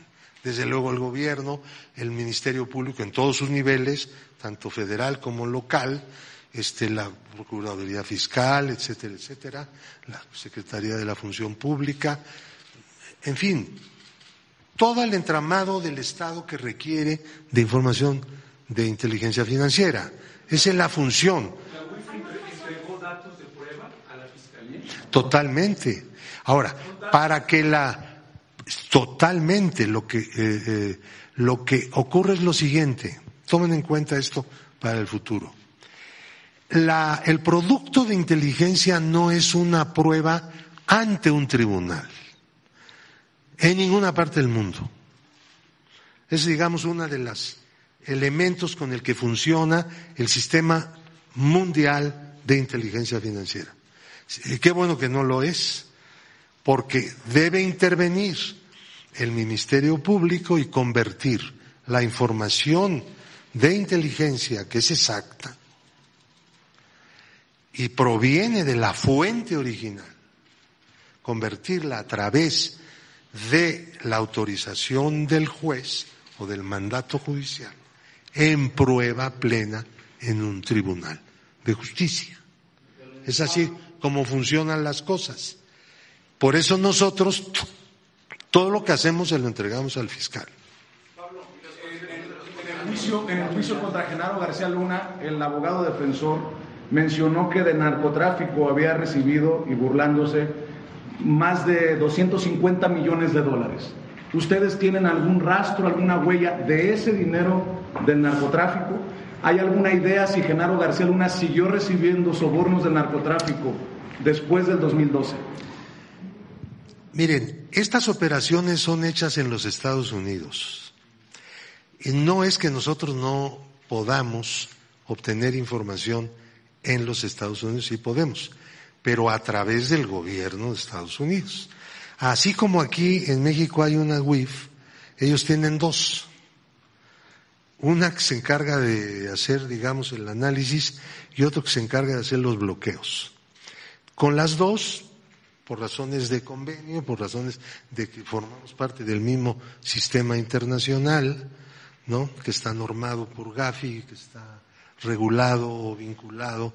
Desde luego el gobierno, el Ministerio Público en todos sus niveles, tanto federal como local, este, la Procuraduría Fiscal, etcétera, etcétera, la Secretaría de la Función Pública, en fin, todo el entramado del Estado que requiere de información de inteligencia financiera. Esa es la función. entregó datos de prueba a la Fiscalía? Totalmente. Ahora, para que la totalmente lo que eh, eh, lo que ocurre es lo siguiente. Tomen en cuenta esto para el futuro la, el producto de inteligencia no es una prueba ante un tribunal en ninguna parte del mundo. Es, digamos, uno de los elementos con el que funciona el sistema mundial de inteligencia financiera. Qué bueno que no lo es, porque debe intervenir el Ministerio Público y convertir la información de inteligencia, que es exacta, y proviene de la fuente original, convertirla a través de la autorización del juez o del mandato judicial en prueba plena en un tribunal de justicia. Es así como funcionan las cosas. Por eso nosotros todo lo que hacemos se lo entregamos al fiscal. En el juicio contra Genaro García Luna, el abogado defensor mencionó que de narcotráfico había recibido, y burlándose, más de 250 millones de dólares. ¿Ustedes tienen algún rastro, alguna huella de ese dinero del narcotráfico? ¿Hay alguna idea si Genaro García Luna siguió recibiendo sobornos de narcotráfico después del 2012? Miren, estas operaciones son hechas en los Estados Unidos. Y no es que nosotros no podamos obtener información en los Estados Unidos sí podemos, pero a través del gobierno de Estados Unidos. Así como aquí en México hay una WIF, ellos tienen dos. Una que se encarga de hacer, digamos, el análisis y otro que se encarga de hacer los bloqueos. Con las dos, por razones de convenio, por razones de que formamos parte del mismo sistema internacional, ¿no? Que está normado por Gafi, que está regulado o vinculado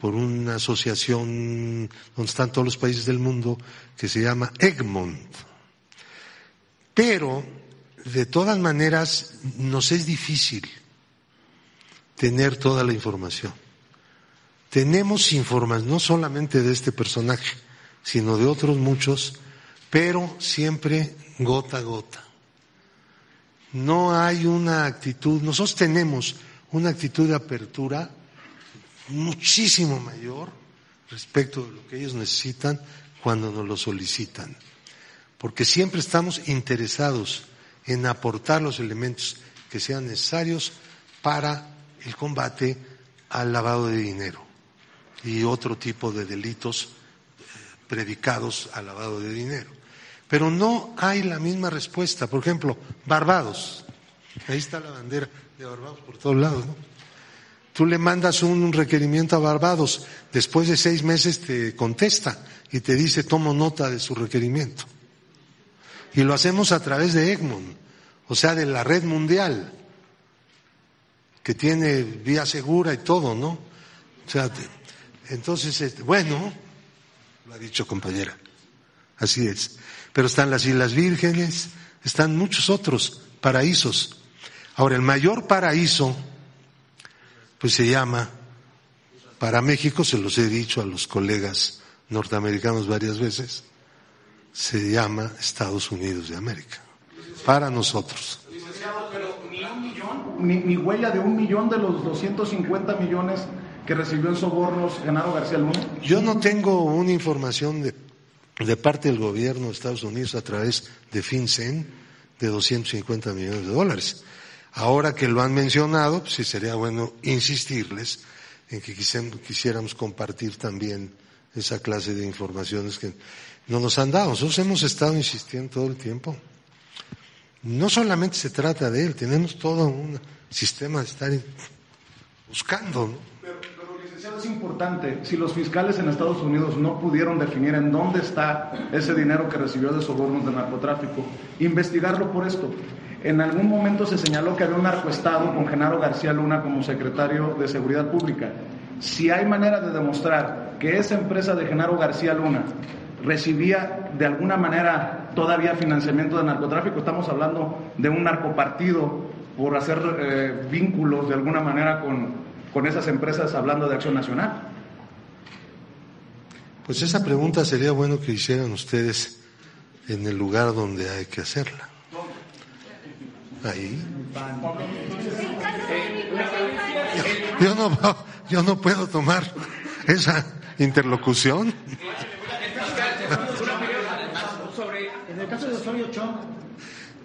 por una asociación donde están todos los países del mundo que se llama Egmont. Pero, de todas maneras, nos es difícil tener toda la información. Tenemos información no solamente de este personaje, sino de otros muchos, pero siempre gota a gota. No hay una actitud, nosotros tenemos una actitud de apertura muchísimo mayor respecto de lo que ellos necesitan cuando nos lo solicitan. Porque siempre estamos interesados en aportar los elementos que sean necesarios para el combate al lavado de dinero y otro tipo de delitos eh, predicados al lavado de dinero. Pero no hay la misma respuesta. Por ejemplo, Barbados. Ahí está la bandera de Barbados por todos lados, ¿no? Tú le mandas un requerimiento a Barbados, después de seis meses te contesta y te dice tomo nota de su requerimiento. Y lo hacemos a través de Egmont, o sea, de la red mundial, que tiene vía segura y todo, ¿no? O sea, entonces, este, bueno, lo ha dicho compañera, así es. Pero están las Islas Vírgenes, están muchos otros paraísos. Ahora, el mayor paraíso pues se llama, para México, se los he dicho a los colegas norteamericanos varias veces, se llama Estados Unidos de América, para nosotros. Licenciado, pero ni un millón, ni, huella de un millón de los 250 millones que recibió en sobornos Genaro García Luna. Yo no tengo una información de, de parte del gobierno de Estados Unidos a través de FinCEN de 250 millones de dólares. Ahora que lo han mencionado, pues sí sería bueno insistirles en que quisiéramos compartir también esa clase de informaciones que no nos han dado. Nosotros hemos estado insistiendo todo el tiempo. No solamente se trata de él, tenemos todo un sistema de estar buscando. ¿no? Pero, licenciado, es importante, si los fiscales en Estados Unidos no pudieron definir en dónde está ese dinero que recibió de sobornos de narcotráfico, investigarlo por esto. En algún momento se señaló que había un narcoestado con Genaro García Luna como secretario de Seguridad Pública. Si hay manera de demostrar que esa empresa de Genaro García Luna recibía de alguna manera todavía financiamiento de narcotráfico, estamos hablando de un narcopartido por hacer eh, vínculos de alguna manera con, con esas empresas hablando de acción nacional. Pues esa pregunta sería bueno que hicieran ustedes en el lugar donde hay que hacerla ahí. Yo no, yo no puedo tomar esa interlocución.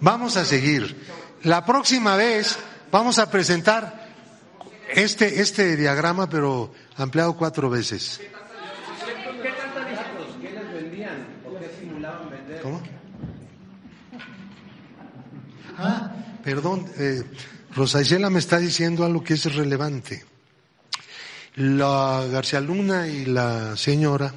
Vamos a seguir. La próxima vez vamos a presentar este, este diagrama, pero ampliado cuatro veces. ¿Cómo? Ah, Perdón, eh, Rosa Isela me está diciendo algo que es relevante. La García Luna y la señora,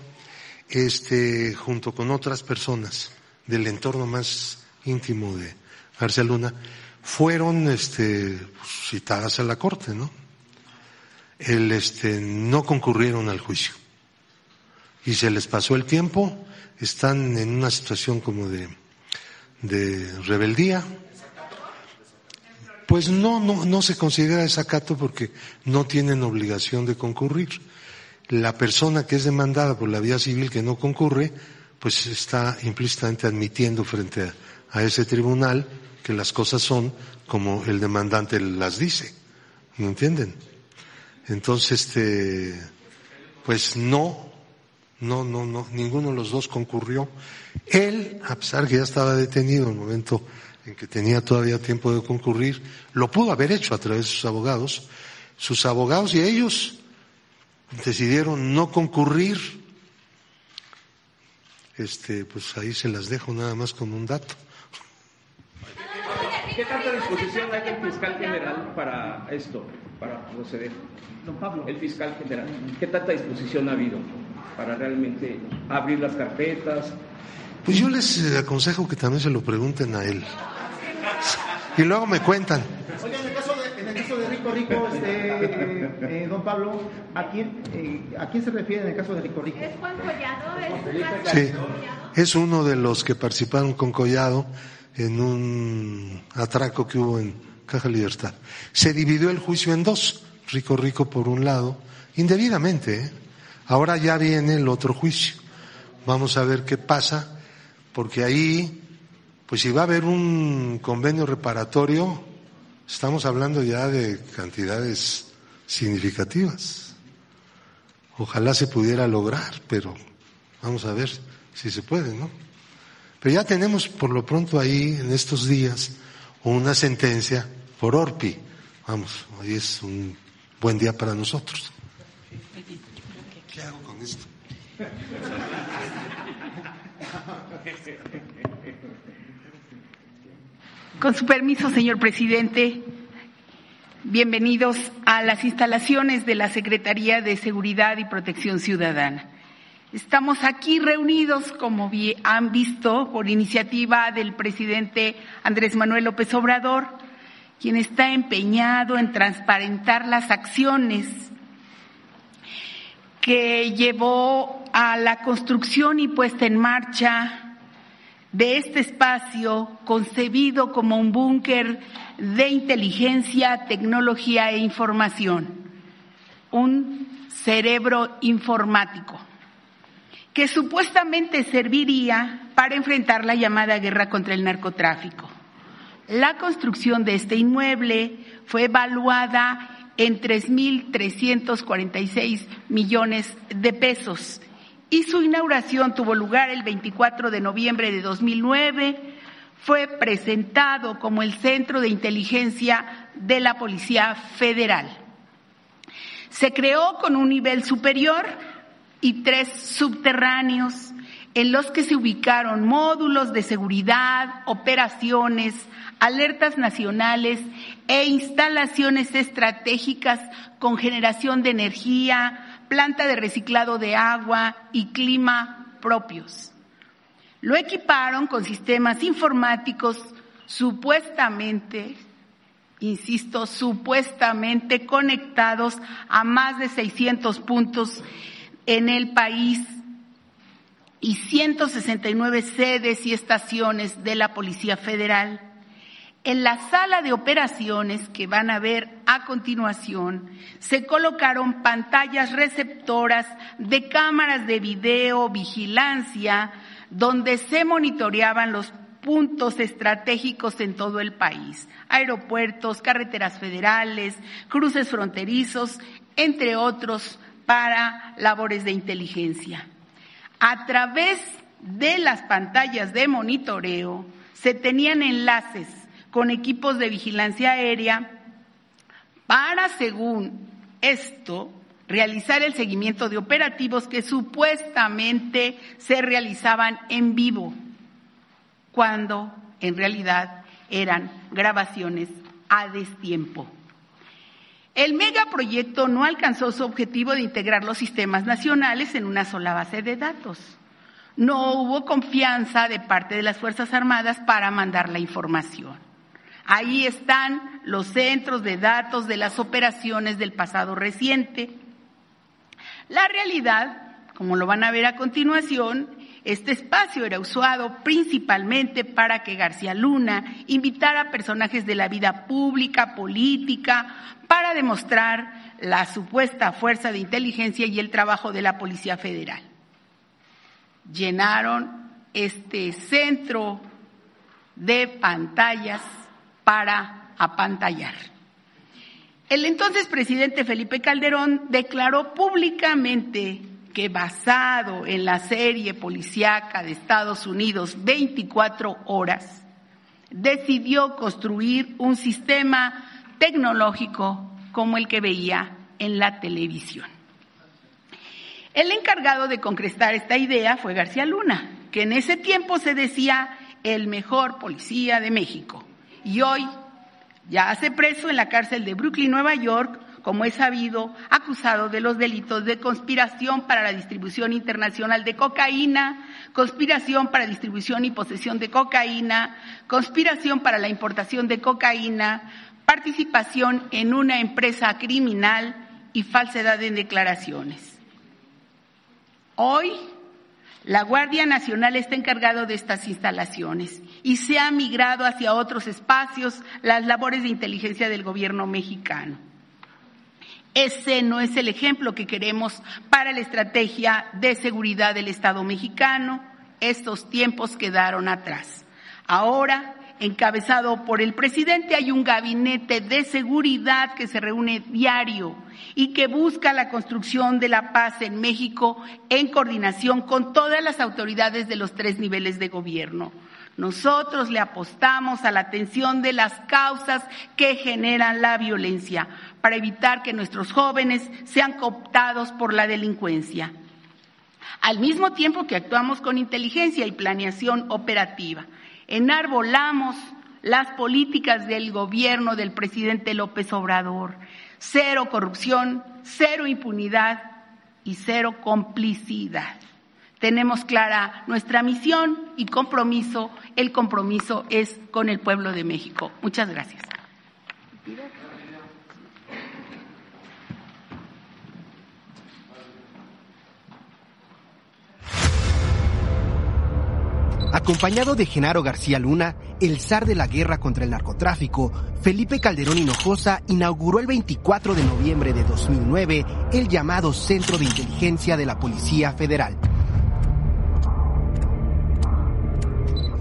este, junto con otras personas del entorno más íntimo de García Luna, fueron este, citadas a la corte, ¿no? El, este, no concurrieron al juicio. Y se les pasó el tiempo, están en una situación como de, de rebeldía, pues no, no, no se considera desacato porque no tienen obligación de concurrir. La persona que es demandada por la vía civil que no concurre, pues está implícitamente admitiendo frente a, ese tribunal que las cosas son como el demandante las dice. ¿Me entienden? Entonces, este, pues no, no, no, no, ninguno de los dos concurrió. Él, a pesar que ya estaba detenido en el momento en que tenía todavía tiempo de concurrir, lo pudo haber hecho a través de sus abogados. Sus abogados y ellos decidieron no concurrir. Este, pues ahí se las dejo nada más como un dato. ¿Qué tanta disposición hay del fiscal general para esto, para proceder? Don Pablo. El fiscal general, ¿qué tanta disposición ha habido para realmente abrir las carpetas? Pues yo les aconsejo que también se lo pregunten a él. Y luego me cuentan. Oye, en el caso de, en el caso de Rico Rico, este, eh, don Pablo, ¿a quién, eh, ¿a quién se refiere en el caso de Rico Rico? ¿Es Juan Collado? ¿Es Sí, es uno de los que participaron con Collado en un atraco que hubo en Caja Libertad. Se dividió el juicio en dos, Rico Rico por un lado, indebidamente. ¿eh? Ahora ya viene el otro juicio. Vamos a ver qué pasa, porque ahí, pues si va a haber un convenio reparatorio, estamos hablando ya de cantidades significativas. Ojalá se pudiera lograr, pero vamos a ver si se puede, ¿no? Pero ya tenemos por lo pronto ahí en estos días una sentencia por Orpi. Vamos, hoy es un buen día para nosotros. ¿Qué hago con esto? [LAUGHS] Con su permiso, señor presidente, bienvenidos a las instalaciones de la Secretaría de Seguridad y Protección Ciudadana. Estamos aquí reunidos, como han visto, por iniciativa del presidente Andrés Manuel López Obrador, quien está empeñado en transparentar las acciones que llevó a la construcción y puesta en marcha de este espacio concebido como un búnker de inteligencia, tecnología e información, un cerebro informático que supuestamente serviría para enfrentar la llamada guerra contra el narcotráfico. La construcción de este inmueble fue evaluada en 3.346 millones de pesos y su inauguración tuvo lugar el 24 de noviembre de 2009. Fue presentado como el Centro de Inteligencia de la Policía Federal. Se creó con un nivel superior y tres subterráneos en los que se ubicaron módulos de seguridad, operaciones, alertas nacionales e instalaciones estratégicas con generación de energía, planta de reciclado de agua y clima propios. Lo equiparon con sistemas informáticos supuestamente, insisto, supuestamente conectados a más de 600 puntos en el país y 169 sedes y estaciones de la Policía Federal. En la sala de operaciones que van a ver a continuación, se colocaron pantallas receptoras de cámaras de video vigilancia donde se monitoreaban los puntos estratégicos en todo el país, aeropuertos, carreteras federales, cruces fronterizos, entre otros para labores de inteligencia. A través de las pantallas de monitoreo se tenían enlaces con equipos de vigilancia aérea para, según esto, realizar el seguimiento de operativos que supuestamente se realizaban en vivo, cuando en realidad eran grabaciones a destiempo. El megaproyecto no alcanzó su objetivo de integrar los sistemas nacionales en una sola base de datos. No hubo confianza de parte de las Fuerzas Armadas para mandar la información. Ahí están los centros de datos de las operaciones del pasado reciente. La realidad, como lo van a ver a continuación, este espacio era usado principalmente para que García Luna invitara personajes de la vida pública, política, para demostrar la supuesta fuerza de inteligencia y el trabajo de la Policía Federal. Llenaron este centro de pantallas para apantallar. El entonces presidente Felipe Calderón declaró públicamente que basado en la serie policíaca de Estados Unidos 24 horas, decidió construir un sistema tecnológico como el que veía en la televisión. El encargado de concretar esta idea fue García Luna, que en ese tiempo se decía el mejor policía de México y hoy ya hace preso en la cárcel de Brooklyn, Nueva York, como es sabido, acusado de los delitos de conspiración para la distribución internacional de cocaína, conspiración para distribución y posesión de cocaína, conspiración para la importación de cocaína, participación en una empresa criminal y falsedad en declaraciones. Hoy, la Guardia Nacional está encargado de estas instalaciones y se ha migrado hacia otros espacios las labores de inteligencia del gobierno mexicano. Ese no es el ejemplo que queremos para la estrategia de seguridad del Estado mexicano. Estos tiempos quedaron atrás. Ahora, encabezado por el presidente, hay un gabinete de seguridad que se reúne diario y que busca la construcción de la paz en México en coordinación con todas las autoridades de los tres niveles de gobierno. Nosotros le apostamos a la atención de las causas que generan la violencia para evitar que nuestros jóvenes sean cooptados por la delincuencia. Al mismo tiempo que actuamos con inteligencia y planeación operativa, enarbolamos las políticas del gobierno del presidente López Obrador. Cero corrupción, cero impunidad y cero complicidad. Tenemos clara nuestra misión y compromiso. El compromiso es con el pueblo de México. Muchas gracias. Acompañado de Genaro García Luna, el zar de la guerra contra el narcotráfico, Felipe Calderón Hinojosa inauguró el 24 de noviembre de 2009 el llamado Centro de Inteligencia de la Policía Federal.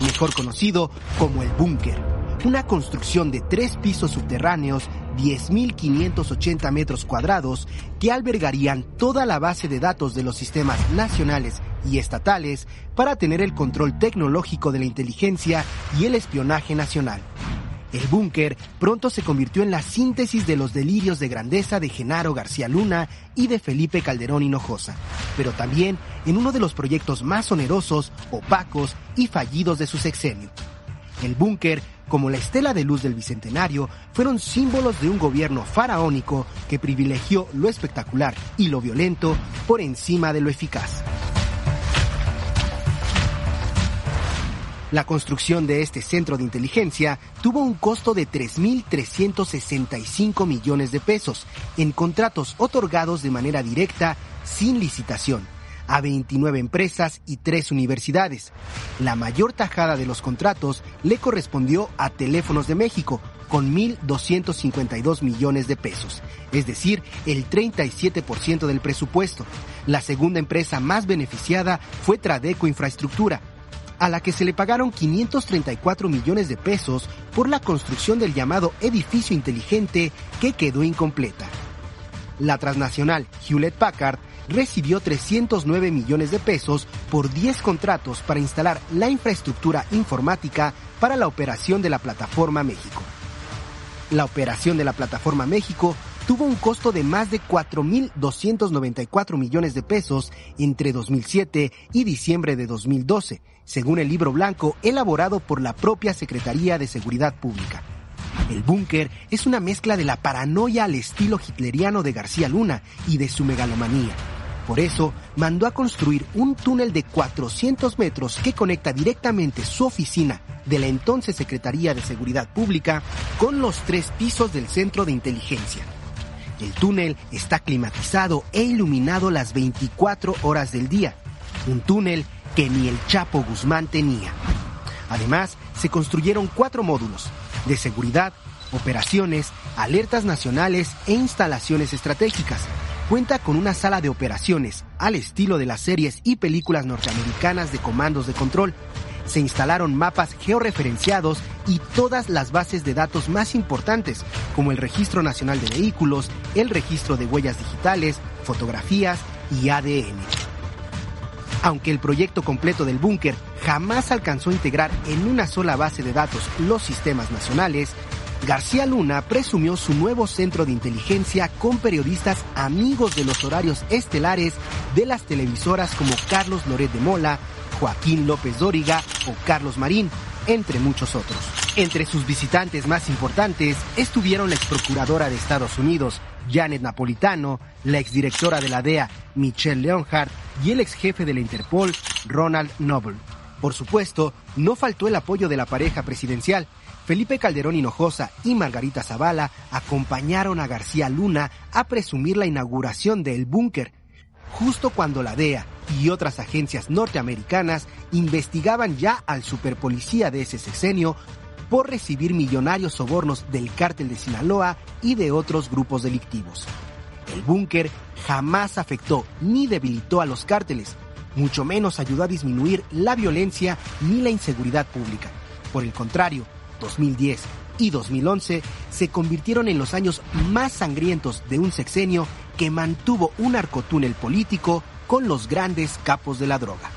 Mejor conocido como el Búnker, una construcción de tres pisos subterráneos 10.580 metros cuadrados que albergarían toda la base de datos de los sistemas nacionales y estatales para tener el control tecnológico de la inteligencia y el espionaje nacional. El búnker pronto se convirtió en la síntesis de los delirios de grandeza de Genaro García Luna y de Felipe Calderón Hinojosa, pero también en uno de los proyectos más onerosos, opacos y fallidos de su sexenio. El búnker como la estela de luz del Bicentenario, fueron símbolos de un gobierno faraónico que privilegió lo espectacular y lo violento por encima de lo eficaz. La construcción de este centro de inteligencia tuvo un costo de 3.365 millones de pesos en contratos otorgados de manera directa sin licitación a 29 empresas y 3 universidades. La mayor tajada de los contratos le correspondió a Teléfonos de México, con 1.252 millones de pesos, es decir, el 37% del presupuesto. La segunda empresa más beneficiada fue Tradeco Infraestructura, a la que se le pagaron 534 millones de pesos por la construcción del llamado edificio inteligente que quedó incompleta. La transnacional Hewlett Packard recibió 309 millones de pesos por 10 contratos para instalar la infraestructura informática para la operación de la Plataforma México. La operación de la Plataforma México tuvo un costo de más de 4.294 millones de pesos entre 2007 y diciembre de 2012, según el libro blanco elaborado por la propia Secretaría de Seguridad Pública. El búnker es una mezcla de la paranoia al estilo hitleriano de García Luna y de su megalomanía. Por eso, mandó a construir un túnel de 400 metros que conecta directamente su oficina de la entonces Secretaría de Seguridad Pública con los tres pisos del Centro de Inteligencia. El túnel está climatizado e iluminado las 24 horas del día. Un túnel que ni el Chapo Guzmán tenía. Además, se construyeron cuatro módulos de seguridad, operaciones, alertas nacionales e instalaciones estratégicas cuenta con una sala de operaciones al estilo de las series y películas norteamericanas de comandos de control. Se instalaron mapas georreferenciados y todas las bases de datos más importantes, como el Registro Nacional de Vehículos, el Registro de Huellas Digitales, Fotografías y ADN. Aunque el proyecto completo del búnker jamás alcanzó a integrar en una sola base de datos los sistemas nacionales, García Luna presumió su nuevo centro de inteligencia con periodistas amigos de los horarios estelares de las televisoras como Carlos Loret de Mola, Joaquín López Dóriga o Carlos Marín, entre muchos otros. Entre sus visitantes más importantes estuvieron la ex procuradora de Estados Unidos, Janet Napolitano, la exdirectora de la DEA, Michelle Leonhardt, y el ex jefe de la Interpol, Ronald Noble. Por supuesto, no faltó el apoyo de la pareja presidencial. Felipe Calderón Hinojosa y Margarita Zavala acompañaron a García Luna a presumir la inauguración del búnker, justo cuando la DEA y otras agencias norteamericanas investigaban ya al superpolicía de ese sexenio por recibir millonarios sobornos del cártel de Sinaloa y de otros grupos delictivos. El búnker jamás afectó ni debilitó a los cárteles, mucho menos ayudó a disminuir la violencia ni la inseguridad pública. Por el contrario, 2010 y 2011 se convirtieron en los años más sangrientos de un sexenio que mantuvo un arcotúnel político con los grandes capos de la droga.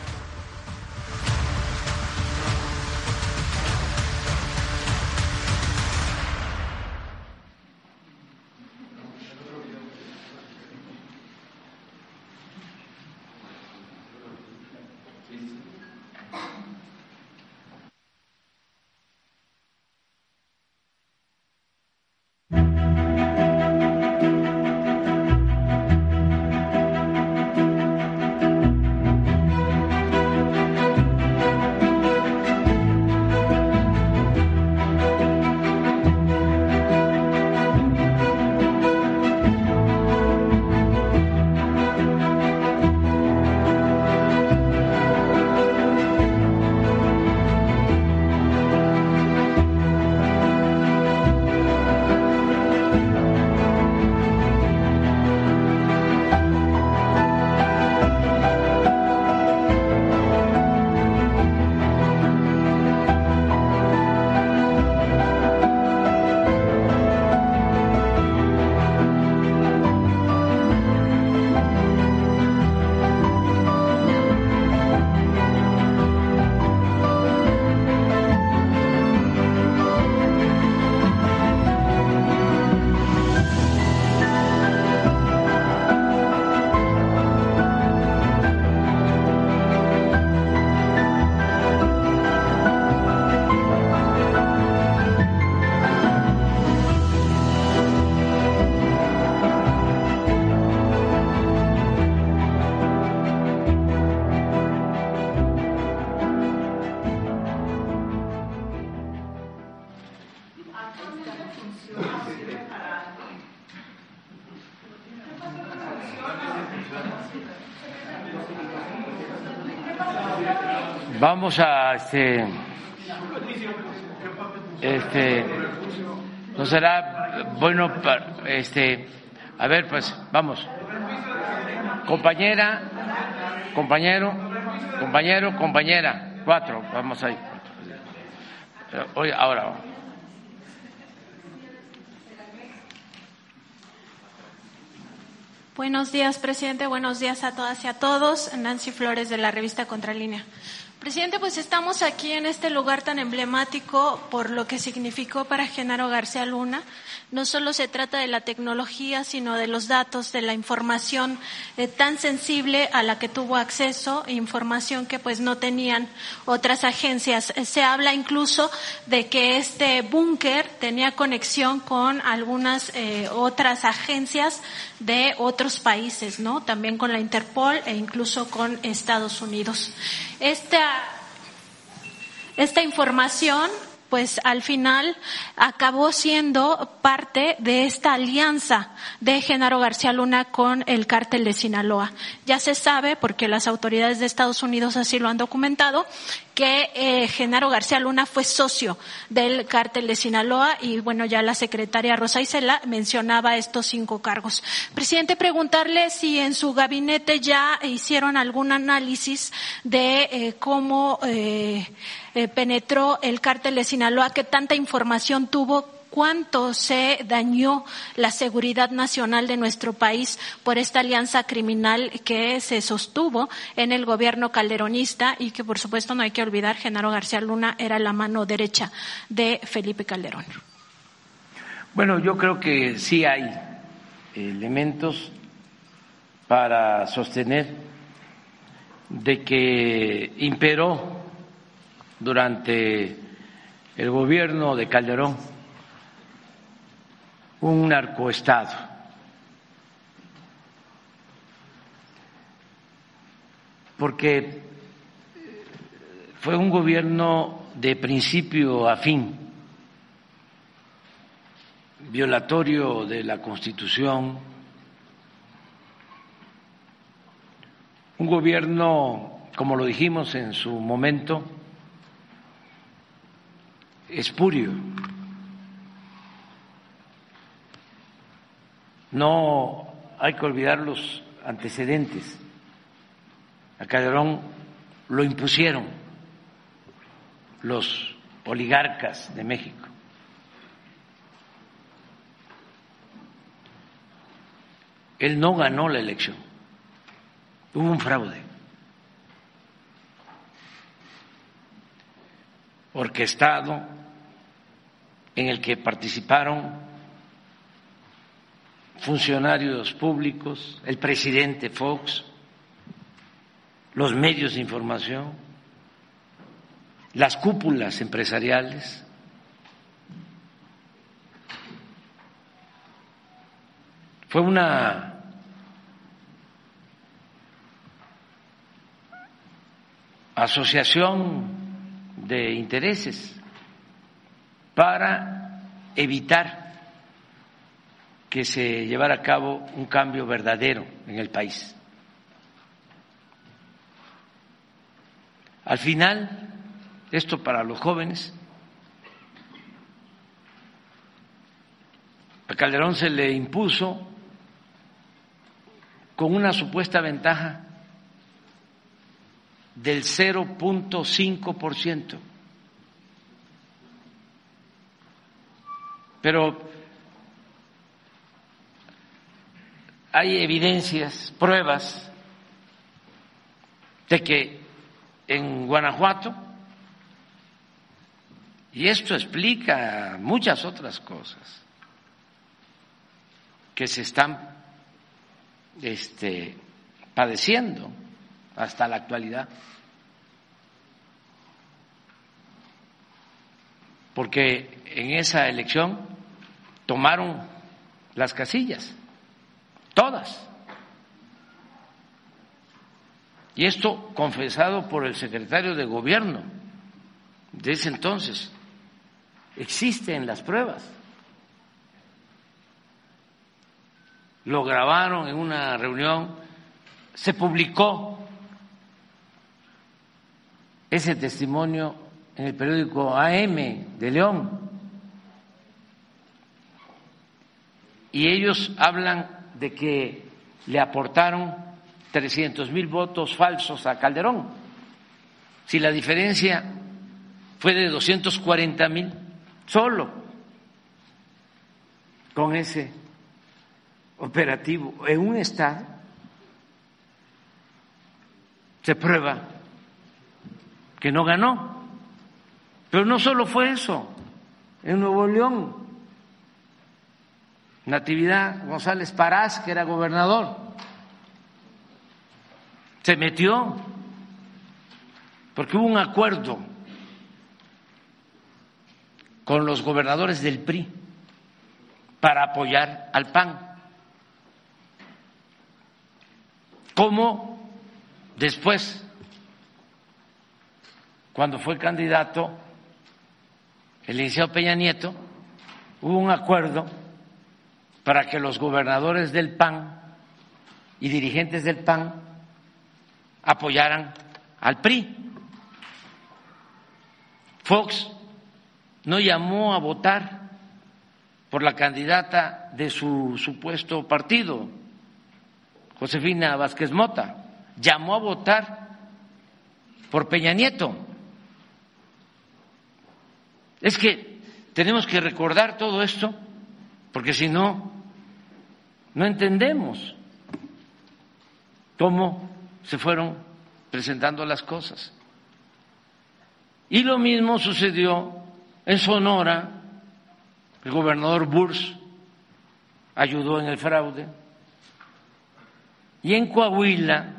Este este no será bueno para este a ver pues vamos compañera compañero compañero compañera cuatro vamos ahí hoy ahora Buenos días, presidente. Buenos días a todas y a todos. Nancy Flores de la revista Contralínea. Presidente, pues estamos aquí en este lugar tan emblemático por lo que significó para Genaro García Luna. No solo se trata de la tecnología, sino de los datos, de la información eh, tan sensible a la que tuvo acceso, información que pues no tenían otras agencias. Eh, se habla incluso de que este búnker tenía conexión con algunas eh, otras agencias de otros países, ¿no? También con la Interpol e incluso con Estados Unidos. Esta, esta información pues al final acabó siendo parte de esta alianza de Genaro García Luna con el cártel de Sinaloa. Ya se sabe, porque las autoridades de Estados Unidos así lo han documentado, que eh, Genaro García Luna fue socio del cártel de Sinaloa y bueno, ya la secretaria Rosa Isela mencionaba estos cinco cargos. Presidente, preguntarle si en su gabinete ya hicieron algún análisis de eh, cómo eh, penetró el cártel de Sinaloa, qué tanta información tuvo, cuánto se dañó la seguridad nacional de nuestro país por esta alianza criminal que se sostuvo en el gobierno calderonista y que por supuesto no hay que olvidar, Genaro García Luna era la mano derecha de Felipe Calderón. Bueno, yo creo que sí hay elementos para sostener de que imperó durante el gobierno de Calderón un narcoestado. Porque fue un gobierno de principio a fin, violatorio de la Constitución, un gobierno, como lo dijimos en su momento, espurio. No hay que olvidar los antecedentes. A Calderón lo impusieron los oligarcas de México. Él no ganó la elección. Hubo un fraude. orquestado en el que participaron funcionarios públicos, el presidente Fox, los medios de información, las cúpulas empresariales. Fue una asociación de intereses para evitar que se llevara a cabo un cambio verdadero en el país. Al final, esto para los jóvenes, a Calderón se le impuso con una supuesta ventaja del 0.5%. Pero hay evidencias, pruebas de que en Guanajuato, y esto explica muchas otras cosas que se están este, padeciendo hasta la actualidad. Porque en esa elección tomaron las casillas todas. Y esto confesado por el secretario de gobierno de ese entonces. Existen las pruebas. Lo grabaron en una reunión, se publicó ese testimonio en el periódico AM de León. Y ellos hablan de que le aportaron 300 mil votos falsos a Calderón. Si la diferencia fue de 240 mil solo con ese operativo en un estado, se prueba que no ganó. Pero no solo fue eso, en Nuevo León Natividad González Parás, que era gobernador, se metió porque hubo un acuerdo con los gobernadores del PRI para apoyar al PAN. Como después, cuando fue candidato el licenciado Peña Nieto, hubo un acuerdo para que los gobernadores del PAN y dirigentes del PAN apoyaran al PRI. Fox no llamó a votar por la candidata de su supuesto partido, Josefina Vázquez Mota, llamó a votar por Peña Nieto. Es que tenemos que recordar todo esto, porque si no, no entendemos cómo se fueron presentando las cosas. Y lo mismo sucedió en Sonora, el gobernador Burs ayudó en el fraude, y en Coahuila,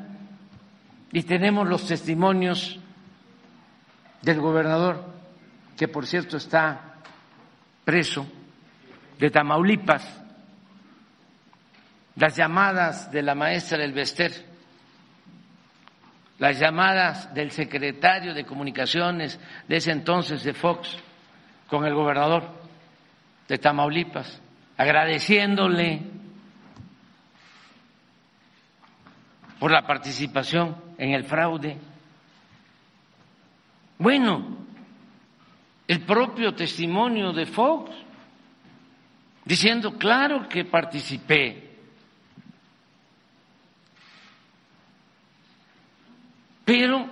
y tenemos los testimonios del gobernador, que por cierto está preso, de Tamaulipas, las llamadas de la maestra del Bester las llamadas del secretario de comunicaciones de ese entonces de Fox con el gobernador de Tamaulipas, agradeciéndole por la participación en el fraude. Bueno, el propio testimonio de Fox diciendo, claro que participé. Pero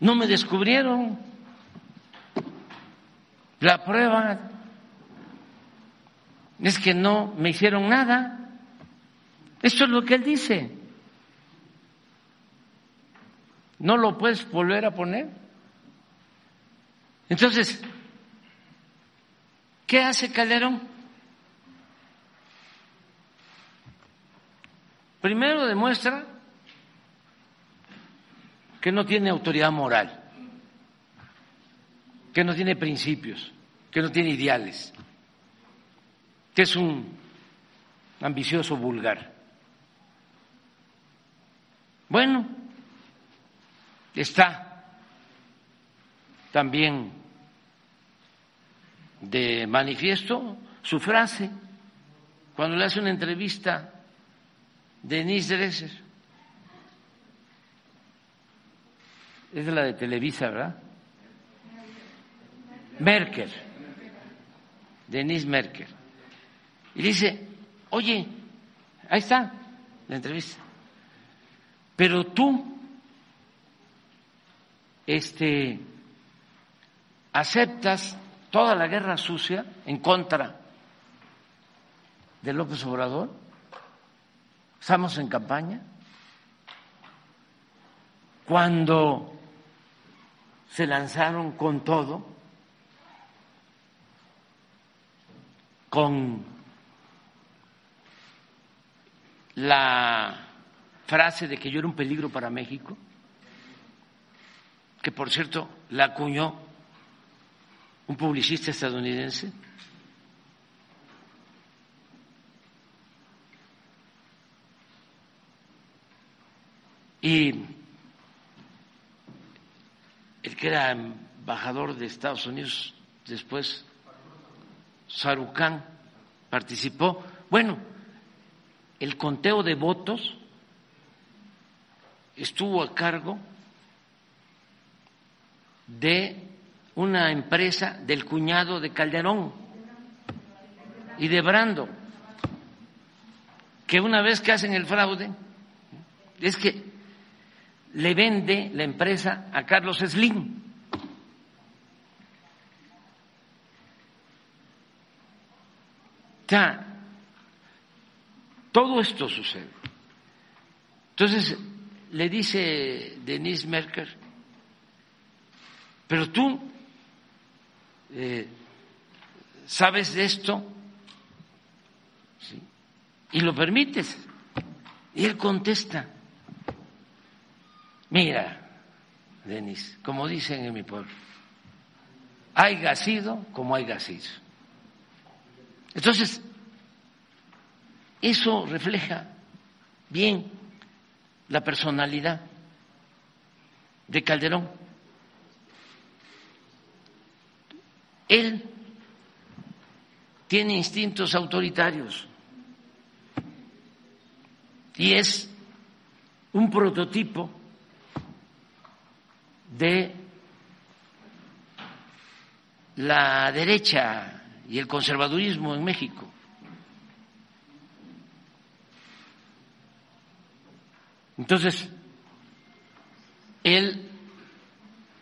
no me descubrieron. La prueba es que no me hicieron nada. Esto es lo que él dice. ¿No lo puedes volver a poner? Entonces, ¿qué hace Calderón? Primero demuestra que no tiene autoridad moral, que no tiene principios, que no tiene ideales, que es un ambicioso vulgar. Bueno, está también de manifiesto su frase cuando le hace una entrevista Denise Dresser. Es la de Televisa, ¿verdad? Merkel. Denise Merkel. Y dice, oye, ahí está la entrevista. Pero tú este, aceptas toda la guerra sucia en contra de López Obrador? ¿Estamos en campaña? Cuando se lanzaron con todo, con la frase de que yo era un peligro para México, que por cierto la acuñó un publicista estadounidense. Y el que era embajador de Estados Unidos después, Sarucán, participó. Bueno, el conteo de votos estuvo a cargo de una empresa del cuñado de Calderón y de Brando, que una vez que hacen el fraude, es que le vende la empresa a Carlos Slim. Ya, todo esto sucede. Entonces, le dice Denise Merker, pero tú eh, sabes de esto y lo permites. Y él contesta, mira, Denis, como dicen en mi pueblo, hay gasido como hay gasido. Entonces, eso refleja bien la personalidad de Calderón. Él tiene instintos autoritarios y es un prototipo de la derecha y el conservadurismo en México. Entonces, él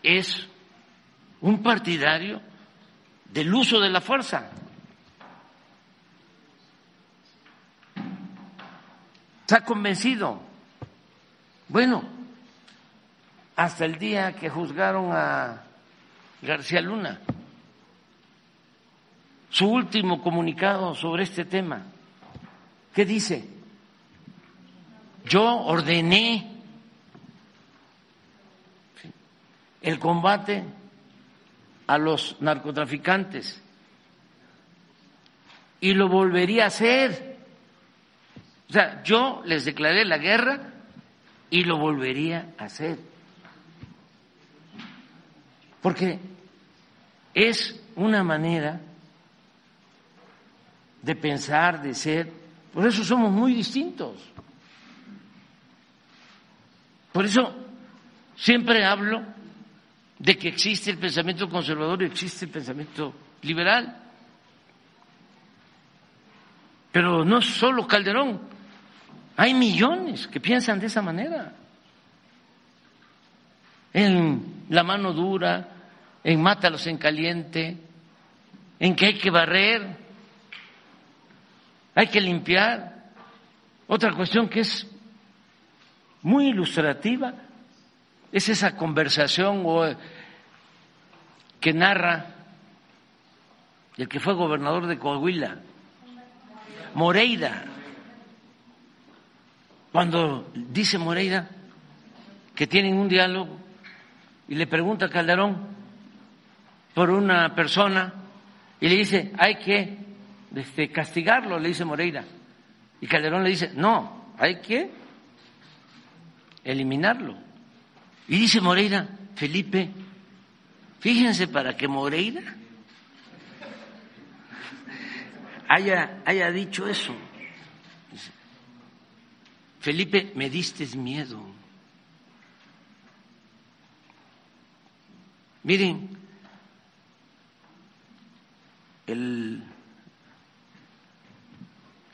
es un partidario del uso de la fuerza. Está convencido. Bueno, hasta el día que juzgaron a García Luna, su último comunicado sobre este tema, ¿qué dice? Yo ordené el combate a los narcotraficantes y lo volvería a hacer. O sea, yo les declaré la guerra y lo volvería a hacer. Porque es una manera de pensar, de ser, por eso somos muy distintos. Por eso siempre hablo de que existe el pensamiento conservador y existe el pensamiento liberal. Pero no solo Calderón, hay millones que piensan de esa manera. En la mano dura, en mátalos en caliente, en que hay que barrer, hay que limpiar. Otra cuestión que es muy ilustrativa es esa conversación que narra el que fue gobernador de Coahuila, Moreira, cuando dice Moreira que tienen un diálogo y le pregunta a Calderón por una persona y le dice, hay que este, castigarlo, le dice Moreira. Y Calderón le dice, no, hay que eliminarlo. Y dice Moreira, Felipe, fíjense para que Moreira [LAUGHS] haya, haya dicho eso. Felipe, me diste miedo. Miren, el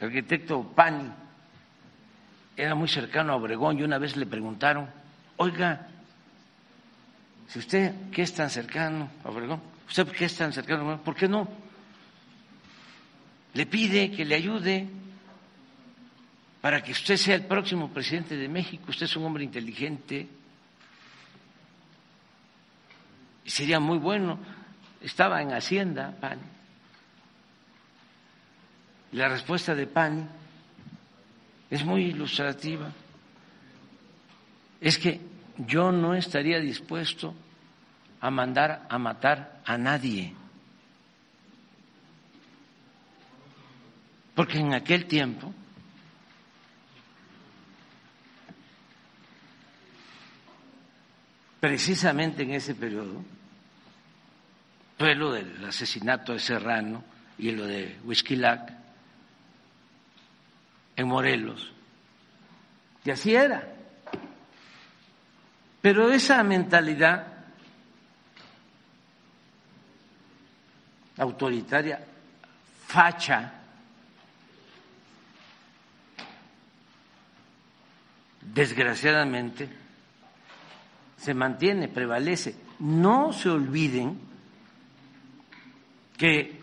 arquitecto Pani era muy cercano a Obregón y una vez le preguntaron, oiga, si usted que es tan cercano a Obregón, usted que es tan cercano a Obregón, ¿por qué no le pide que le ayude para que usted sea el próximo presidente de México. Usted es un hombre inteligente y sería muy bueno. Estaba en Hacienda, Pani. La respuesta de Pani es muy ilustrativa. Es que yo no estaría dispuesto a mandar a matar a nadie. Porque en aquel tiempo precisamente en ese periodo fue lo del asesinato de Serrano y lo de Huizquilac en Morelos. Y así era. Pero esa mentalidad autoritaria, facha, desgraciadamente, se mantiene, prevalece. No se olviden que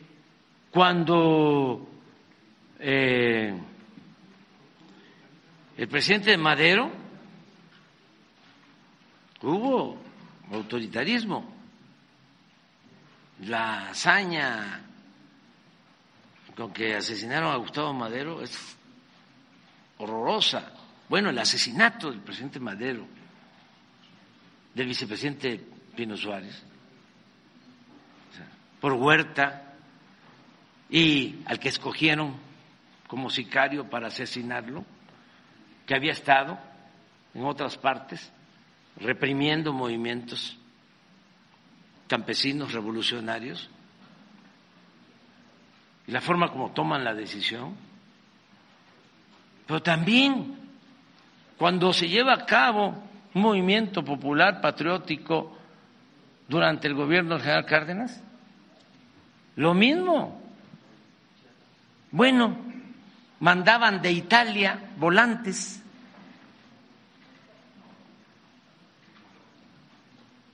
cuando eh, el presidente Madero hubo autoritarismo, la hazaña con que asesinaron a Gustavo Madero es horrorosa. Bueno, el asesinato del presidente Madero, del vicepresidente Pino Suárez, por Huerta, y al que escogieron como sicario para asesinarlo, que había estado en otras partes reprimiendo movimientos campesinos revolucionarios, y la forma como toman la decisión, pero también cuando se lleva a cabo un movimiento popular patriótico durante el gobierno del general Cárdenas, lo mismo. Bueno, mandaban de Italia volantes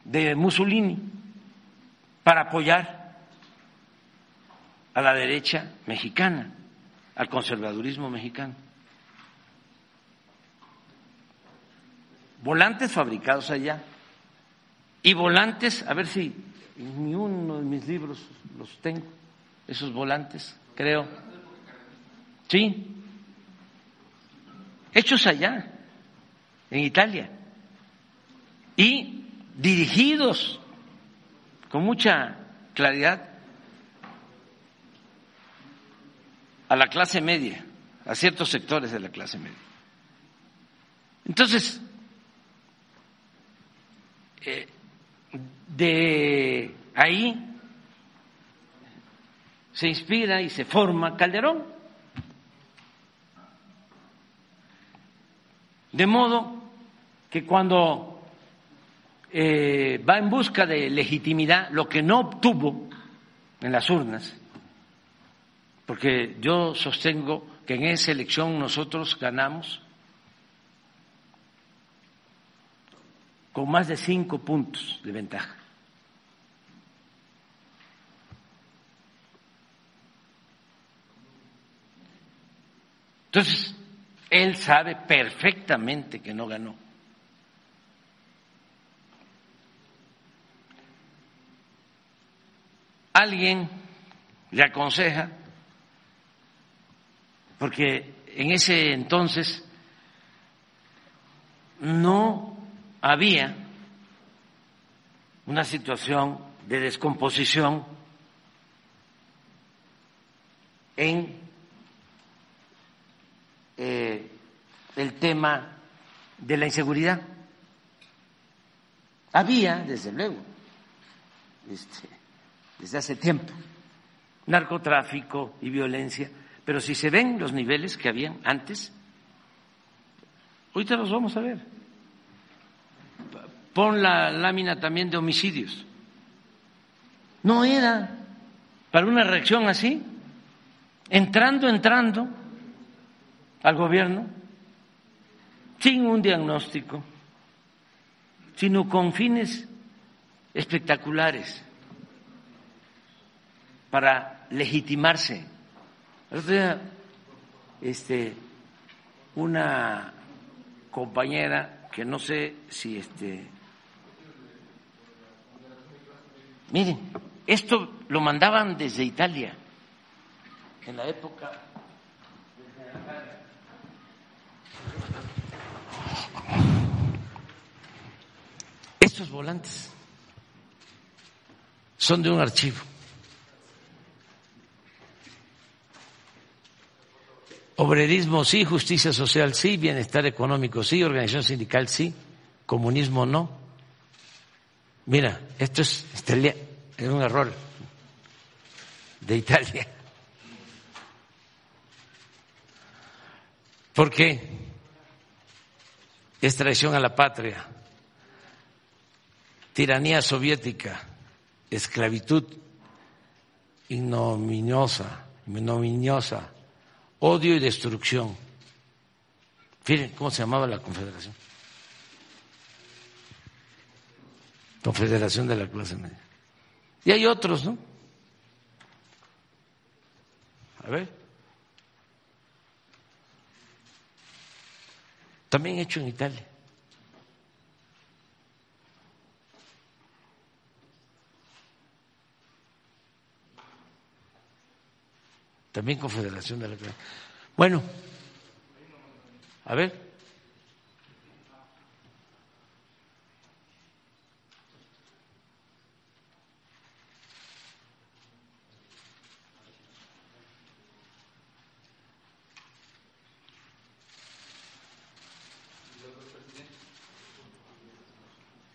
de Mussolini para apoyar a la derecha mexicana, al conservadurismo mexicano. volantes fabricados allá y volantes, a ver si ni uno de mis libros los tengo, esos volantes, creo. Sí, hechos allá, en Italia, y dirigidos con mucha claridad a la clase media, a ciertos sectores de la clase media. Entonces, eh, de ahí se inspira y se forma Calderón. De modo que cuando eh, va en busca de legitimidad, lo que no obtuvo en las urnas, porque yo sostengo que en esa elección nosotros ganamos con más de cinco puntos de ventaja. Entonces, él sabe perfectamente que no ganó. Alguien le aconseja, porque en ese entonces no había una situación de descomposición en eh, el tema de la inseguridad. Había, desde luego, este, desde hace tiempo, narcotráfico y violencia, pero si se ven los niveles que habían antes, ahorita los vamos a ver. Pon la lámina también de homicidios. No era para una reacción así, entrando, entrando al gobierno sin un diagnóstico, sino con fines espectaculares para legitimarse. este, una compañera que no sé si este miren esto lo mandaban desde Italia en la época estos volantes son de un archivo. Obrerismo sí, justicia social sí, bienestar económico sí, organización sindical sí, comunismo no. Mira, esto es, es un error de Italia. ¿Por qué? Es traición a la patria tiranía soviética, esclavitud ignominiosa, ignominiosa, odio y destrucción. Miren cómo se llamaba la confederación. Confederación de la clase media. Y hay otros, ¿no? A ver. También hecho en Italia. También Confederación de la Bueno, a ver.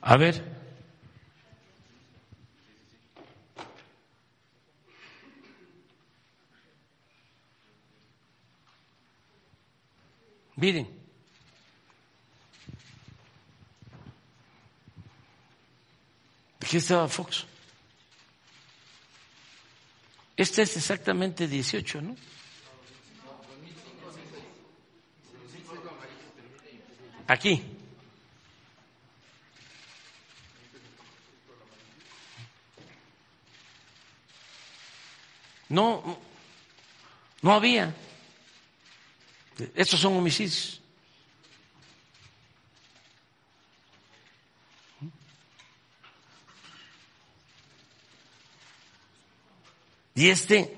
A ver. Miren. Aquí estaba Fox. Este es exactamente 18, ¿no? Aquí. No, no había. Estos son homicidios. Y este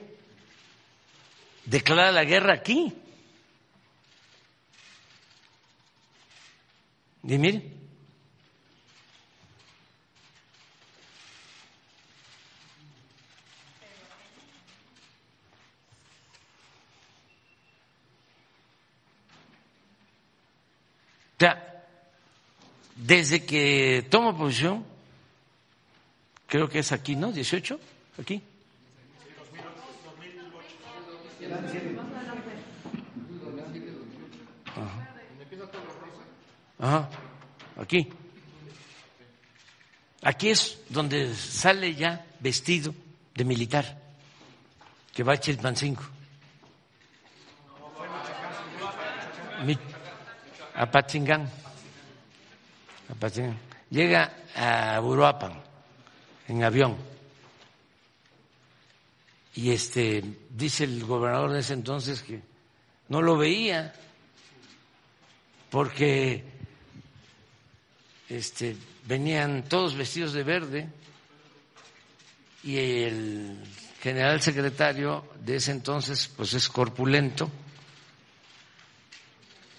declara la guerra aquí. Y mire. Desde que tomo posición, creo que es aquí, ¿no? 18, aquí. Ajá. Aquí. Aquí es donde sale ya vestido de militar, que va a Chilpancingo. A Patzingán. A. Llega a Uruapan en avión. Y este dice el gobernador de ese entonces que no lo veía porque este, venían todos vestidos de verde y el general secretario de ese entonces pues es corpulento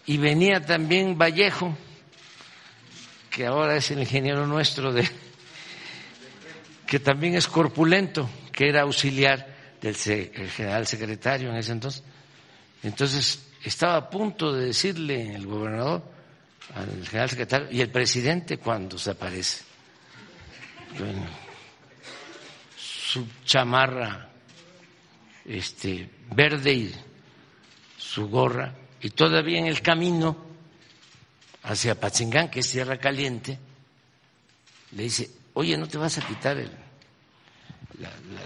y venía también Vallejo que ahora es el ingeniero nuestro de que también es corpulento que era auxiliar del general secretario en ese entonces entonces estaba a punto de decirle el gobernador al general secretario y el presidente cuando se aparece. su chamarra este, verde y su gorra, y todavía en el camino hacia Patzingán, que es Tierra Caliente, le dice, oye, ¿no te vas a quitar el,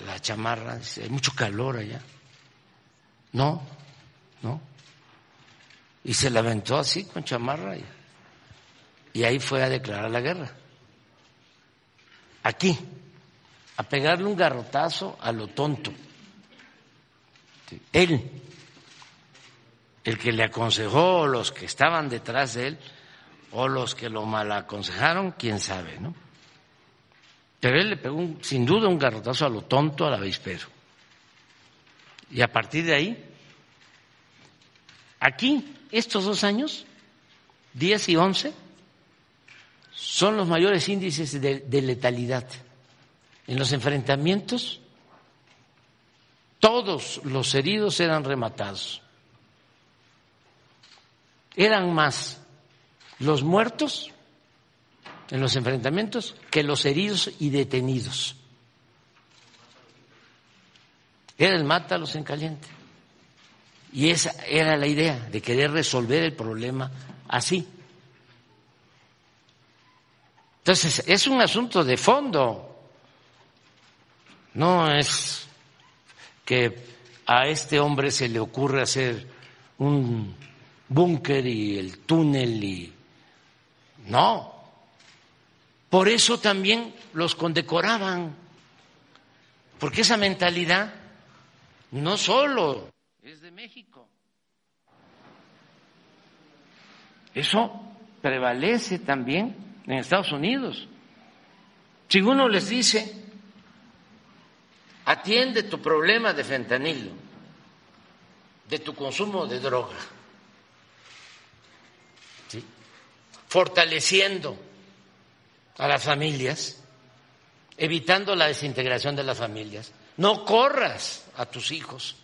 la, chamarra? Dice, hay mucho calor allá. No, no. Y se la aventó así con chamarra y y ahí fue a declarar la guerra. Aquí, a pegarle un garrotazo a lo tonto. Él, el que le aconsejó, o los que estaban detrás de él, o los que lo mal aconsejaron, quién sabe, ¿no? Pero él le pegó sin duda un garrotazo a lo tonto, a la avispero. Y a partir de ahí, aquí, estos dos años, 10 y 11, son los mayores índices de, letalidad. En los enfrentamientos, todos los heridos eran rematados. Eran más los muertos en los enfrentamientos que los heridos y detenidos. Era el mátalos en caliente. Y esa era la idea de querer resolver el problema así. Entonces, es un asunto de fondo. No es que a este hombre se le ocurre hacer un búnker y el túnel y no. Por eso también los condecoraban, porque esa mentalidad no solo es de México. Eso prevalece también en Estados Unidos. Si uno les dice, atiende tu problema de fentanilo, de tu consumo de droga, fortaleciendo a las familias, evitando la desintegración de las familias. No corras a tus hijos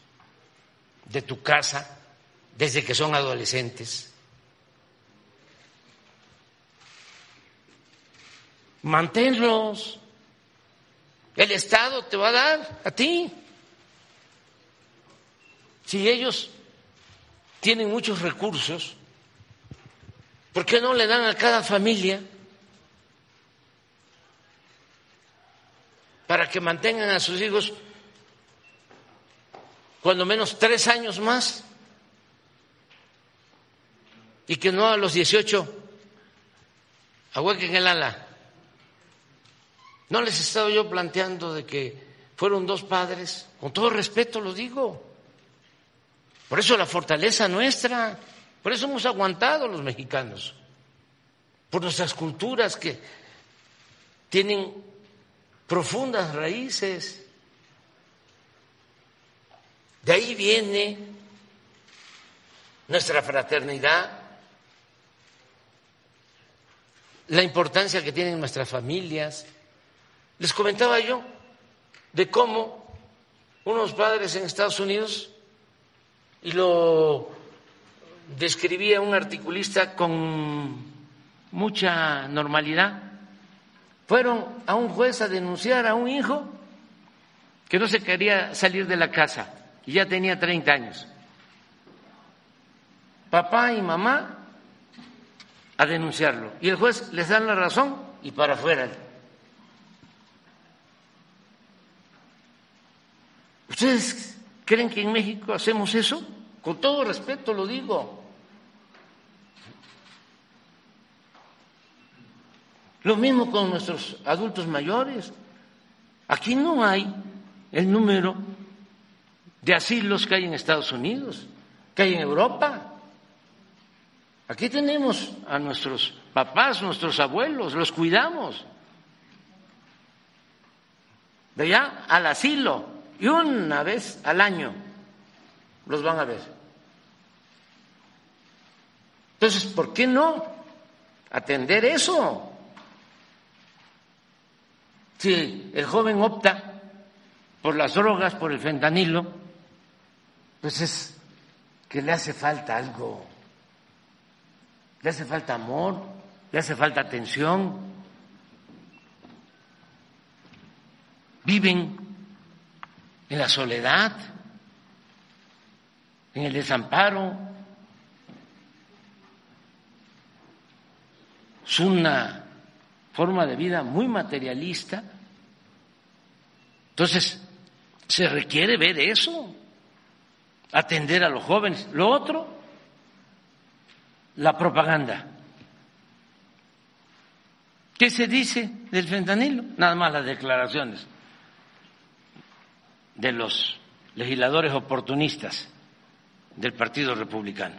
de tu casa desde que son adolescentes. manténlos. El Estado te va a dar a ti. Si ellos tienen muchos recursos, ¿por qué no le dan a cada familia para que mantengan a sus hijos cuando menos tres años más? Y que no a los 18 ahuequen el ala. ¿No les he estado yo planteando de que fueron dos padres? Con todo respeto lo digo. Por eso la fortaleza nuestra, por eso hemos aguantado los mexicanos, por nuestras culturas que tienen profundas raíces. De ahí viene nuestra fraternidad, la importancia que tienen nuestras familias. Les comentaba yo de cómo unos padres en Estados Unidos, y lo describía un articulista con mucha normalidad. Fueron a un juez a denunciar a un hijo que no se quería salir de la casa y ya tenía 30 años. Papá y mamá a denunciarlo. Y el juez les da la razón y para afuera. ¿Ustedes creen que en México hacemos eso? Con todo respeto lo digo. Lo mismo con nuestros adultos mayores. Aquí no hay el número de asilos que hay en Estados Unidos, que hay en Europa. Aquí tenemos a nuestros papás, nuestros abuelos, los cuidamos. De allá al asilo y una vez al año los van a ver. Entonces, ¿por qué no atender eso? Si el joven opta por las drogas, por el fentanilo, pues es que le hace falta algo, le hace falta amor, le hace falta atención. Viven en la soledad, en el desamparo. Es una forma de vida muy materialista. Entonces, se requiere ver eso, atender a los jóvenes. Lo otro, la propaganda. ¿Qué se dice del fentanilo? Nada más las declaraciones de los legisladores oportunistas del Partido Republicano,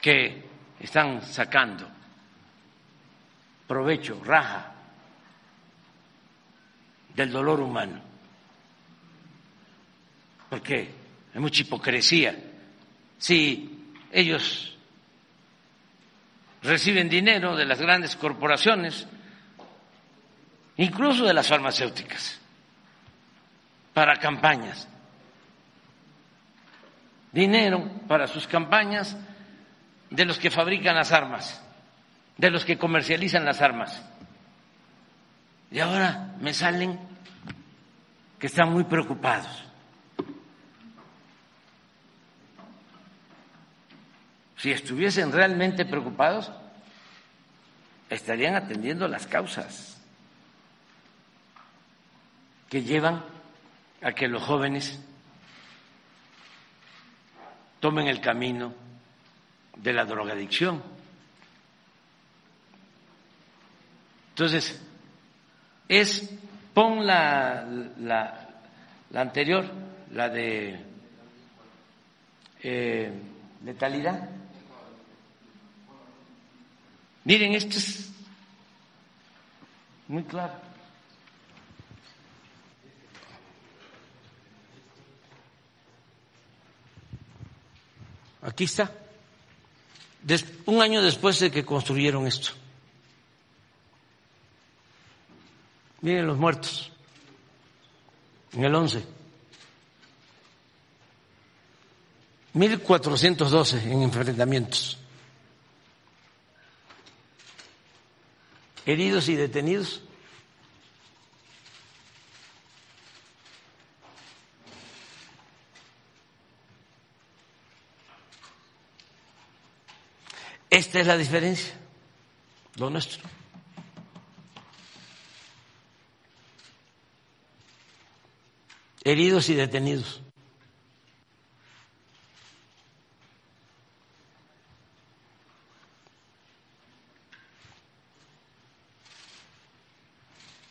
que están sacando provecho, raja del dolor humano. Porque hay mucha hipocresía. Si ellos reciben dinero de las grandes corporaciones, incluso de las farmacéuticas, para campañas, dinero para sus campañas de los que fabrican las armas, de los que comercializan las armas. Y ahora me salen que están muy preocupados. Si estuviesen realmente preocupados, estarían atendiendo las causas que llevan a que los jóvenes tomen el camino de la drogadicción. Entonces, es, pon la, la, la anterior, la de eh, letalidad. Miren, esto es muy claro. Aquí está. un año después de que construyeron esto. Miren los muertos. En el 11. 1412 en enfrentamientos. Heridos y detenidos. Esta es la diferencia, lo nuestro. heridos y detenidos.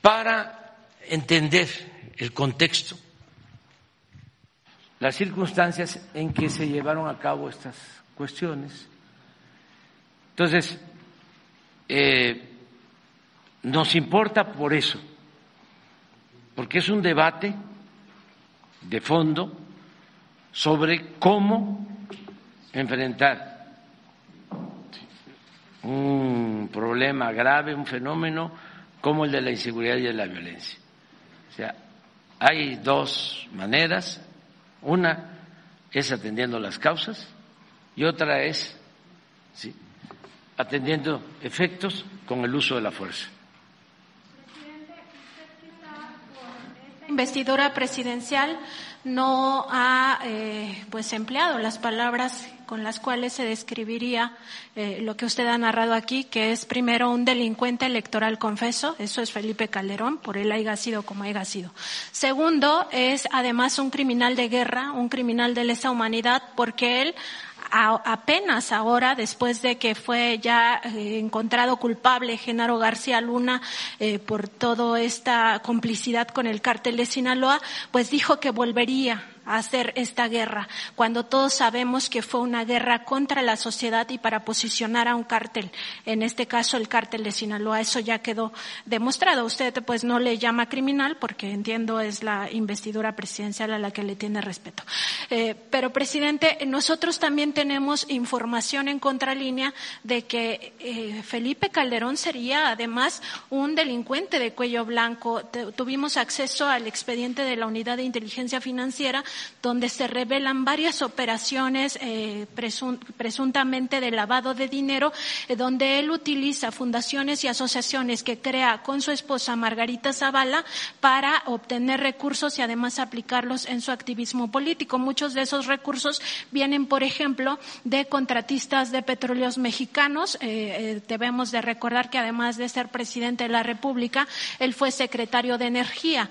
Para entender el contexto, las circunstancias en que se llevaron a cabo estas cuestiones. Entonces, eh, nos importa por eso, porque es un debate de fondo sobre cómo enfrentar un problema grave, un fenómeno como el de la inseguridad y de la violencia. O sea, hay dos maneras. Una es atendiendo las causas y otra es atendiendo efectos con el uso de la fuerza. investidura presidencial no ha eh, pues empleado las palabras con las cuales se describiría eh, lo que usted ha narrado aquí, que es primero un delincuente electoral confeso, eso es Felipe Calderón, por él haya sido como haya sido. Segundo, es además un criminal de guerra, un criminal de lesa humanidad, porque él apenas ahora, después de que fue ya eh, encontrado culpable Genaro García Luna eh, por toda esta complicidad con el cártel de Sinaloa, pues dijo que volvería hacer esta guerra, cuando todos sabemos que fue una guerra contra la sociedad y para posicionar a un cártel, en este caso el cártel de Sinaloa. Eso ya quedó demostrado. Usted pues no le llama criminal porque entiendo es la investidura presidencial a la que le tiene respeto. Eh, pero presidente, nosotros también tenemos información en contralínea de que eh, Felipe Calderón sería además un delincuente de cuello blanco. tuvimos acceso al expediente de la Unidad de Inteligencia Financiera donde se revelan varias operaciones eh, presuntamente de lavado de dinero, eh, donde él utiliza fundaciones y asociaciones que crea con su esposa Margarita Zavala para obtener recursos y además aplicarlos en su activismo político. Muchos de esos recursos vienen, por ejemplo, de contratistas de petróleos mexicanos. Eh, debemos de recordar que además de ser presidente de la República, él fue secretario de Energía.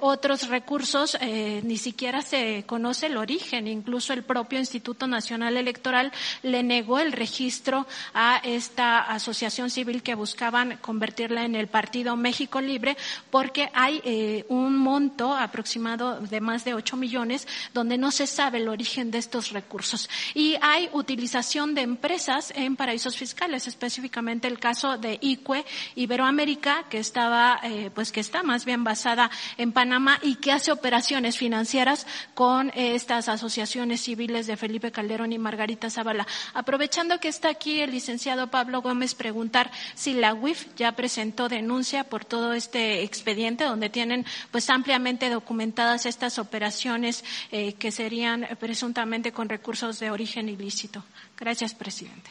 otros recursos ni siquiera se conoce el origen. Incluso el propio Instituto Nacional Electoral le negó el registro a esta asociación civil que buscaban convertirla en el Partido México Libre porque hay eh, un monto aproximado de más de 8 millones donde no se sabe el origen de estos recursos. Y hay utilización de empresas en paraísos fiscales, específicamente el caso de ICUE Iberoamérica, que estaba, eh, pues que está más bien basada en Panamá y que hace operaciones financieras con estas asociaciones civiles de Felipe Calderón y Margarita Zavala. Aprovechando que está aquí el licenciado Pablo Gómez, preguntar si la UIF ya presentó denuncia por todo este expediente donde tienen pues ampliamente documentadas estas operaciones eh, que serían presuntamente con recursos de origen ilícito. Gracias, presidente.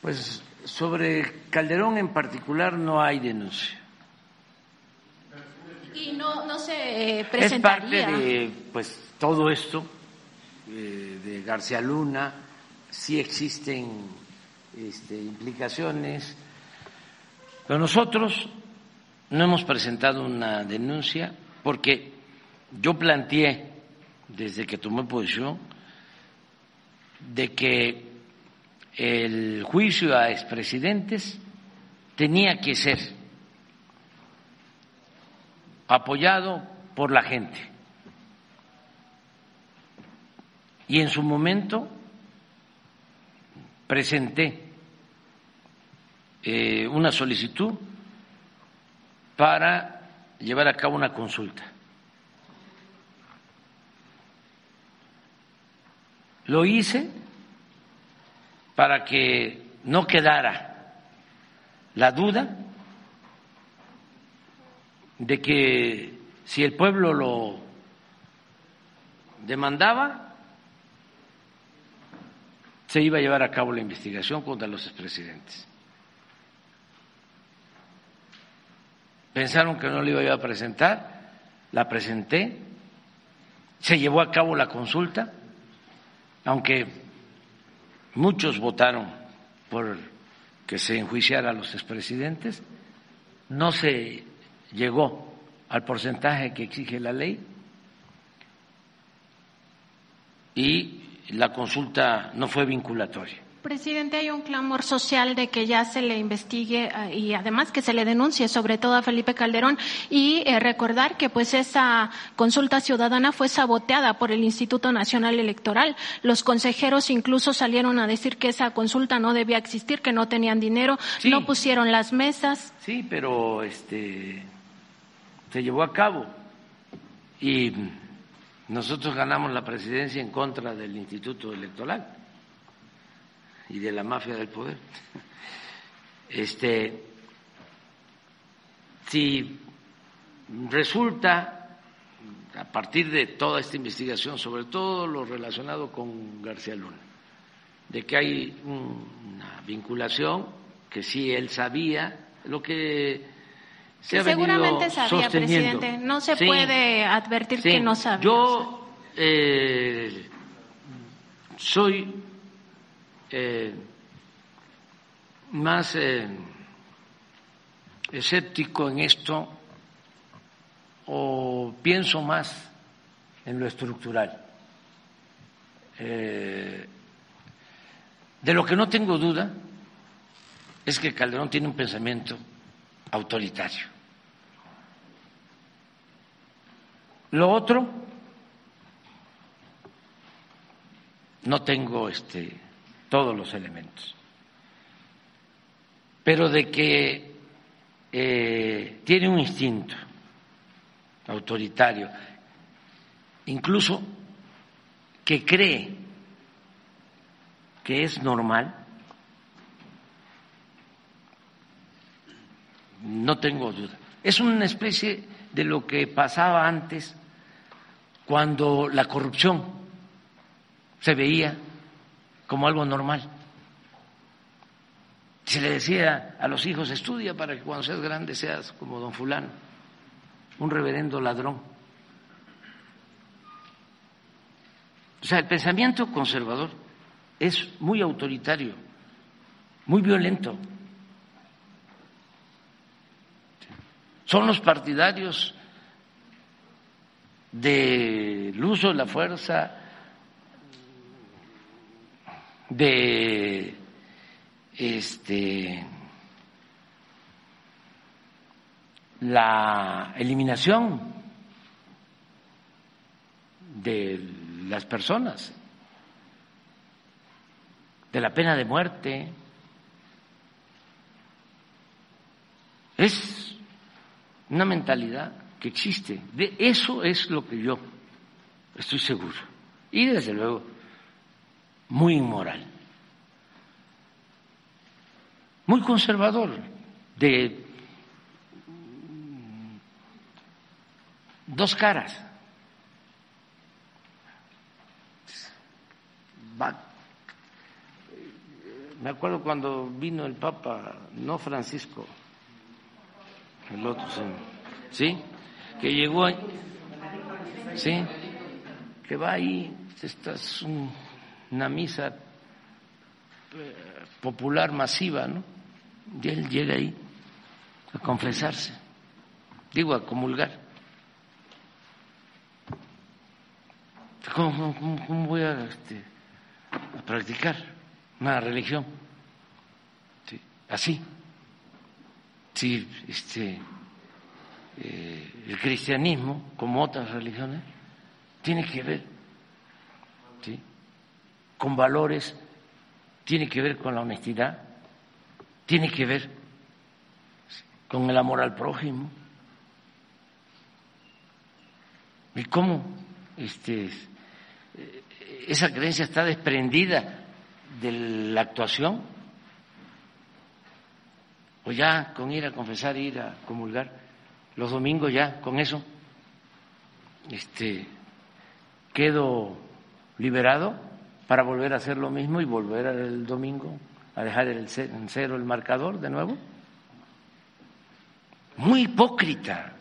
Pues sobre Calderón en particular no hay denuncia. Y no, no se presentaría. Es parte de, pues, todo esto eh, de García Luna, sí existen este, implicaciones, pero nosotros no hemos presentado una denuncia porque yo planteé desde que tomé posición de que el juicio a expresidentes tenía que ser apoyado por la gente Y en su momento presenté eh, una solicitud para llevar a cabo una consulta. Lo hice para que no quedara la duda de que si el pueblo lo demandaba, se iba a llevar a cabo la investigación contra los expresidentes. Pensaron que no la iba a presentar, la presenté, se llevó a cabo la consulta, aunque muchos votaron por que se enjuiciara a los expresidentes, no se llegó al porcentaje que exige la ley y la consulta no fue vinculatoria. Presidente, hay un clamor social de que ya se le investigue eh, y además que se le denuncie sobre todo a Felipe Calderón y eh, recordar que pues esa consulta ciudadana fue saboteada por el Instituto Nacional Electoral. Los consejeros incluso salieron a decir que esa consulta no debía existir, que no tenían dinero, no pusieron las mesas. Sí, pero este se llevó a cabo y nosotros ganamos la presidencia en contra del Instituto Electoral y de la mafia del poder. Este, si resulta, a partir de toda esta investigación, sobre todo lo relacionado con García Luna, de que hay una vinculación, que sí él sabía lo que se Seguramente sabía, sosteniendo. presidente. No se Sí, puede advertir sí. que no sabía. Yo eh, soy eh, más eh, escéptico en esto o pienso más en lo estructural. Eh, de lo que no tengo duda es que Calderón tiene un pensamiento autoritario. Lo otro, no tengo este, todos los elementos, pero de que eh, tiene un instinto autoritario, incluso que cree que es normal, no tengo duda. Es una especie de lo que pasaba antes cuando la corrupción se veía como algo normal. Se le decía a los hijos, estudia para que cuando seas grande seas como don fulano, un reverendo ladrón. O sea, el pensamiento conservador es muy autoritario, muy violento. Son los partidarios del uso de la fuerza, de este la eliminación de las personas, de la pena de muerte. Es una mentalidad que existe. De eso es lo que yo estoy seguro. Y desde luego, muy inmoral. Muy conservador, de dos caras. Me acuerdo cuando vino el Papa, no Francisco, el otro, sí, ¿sí? Que llegó, ahí, sí, que va ahí, esta es un- una misa eh, popular masiva, ¿no? Y él llega ahí a confesarse, digo, a comulgar. ¿Cómo, voy a, este, a practicar una religión? Sí, así. Sí, este, eh, el cristianismo, como otras religiones, tiene que ver ¿sí? con valores, tiene que ver con la honestidad, tiene que ver con el amor al prójimo. ¿Y cómo este, eh, esa creencia está desprendida de la actuación? O ya con ir a confesar, ir a comulgar, los domingos ya con eso, este, quedo liberado para volver a hacer lo mismo y volver el domingo a dejar el en cero el marcador de nuevo. Muy hipócrita.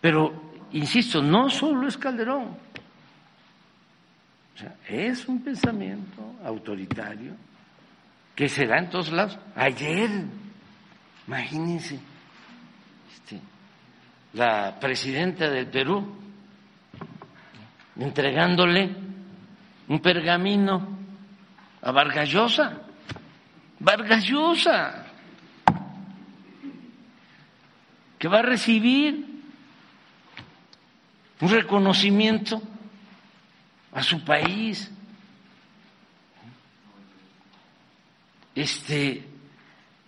Pero, insisto, no solo es Calderón. O sea, es un pensamiento autoritario que se da en todos lados. Ayer, imagínense, este, la presidenta del Perú entregándole un pergamino a Vargas Llosa. Vargas Llosa, que va a recibir un reconocimiento a su país. Este,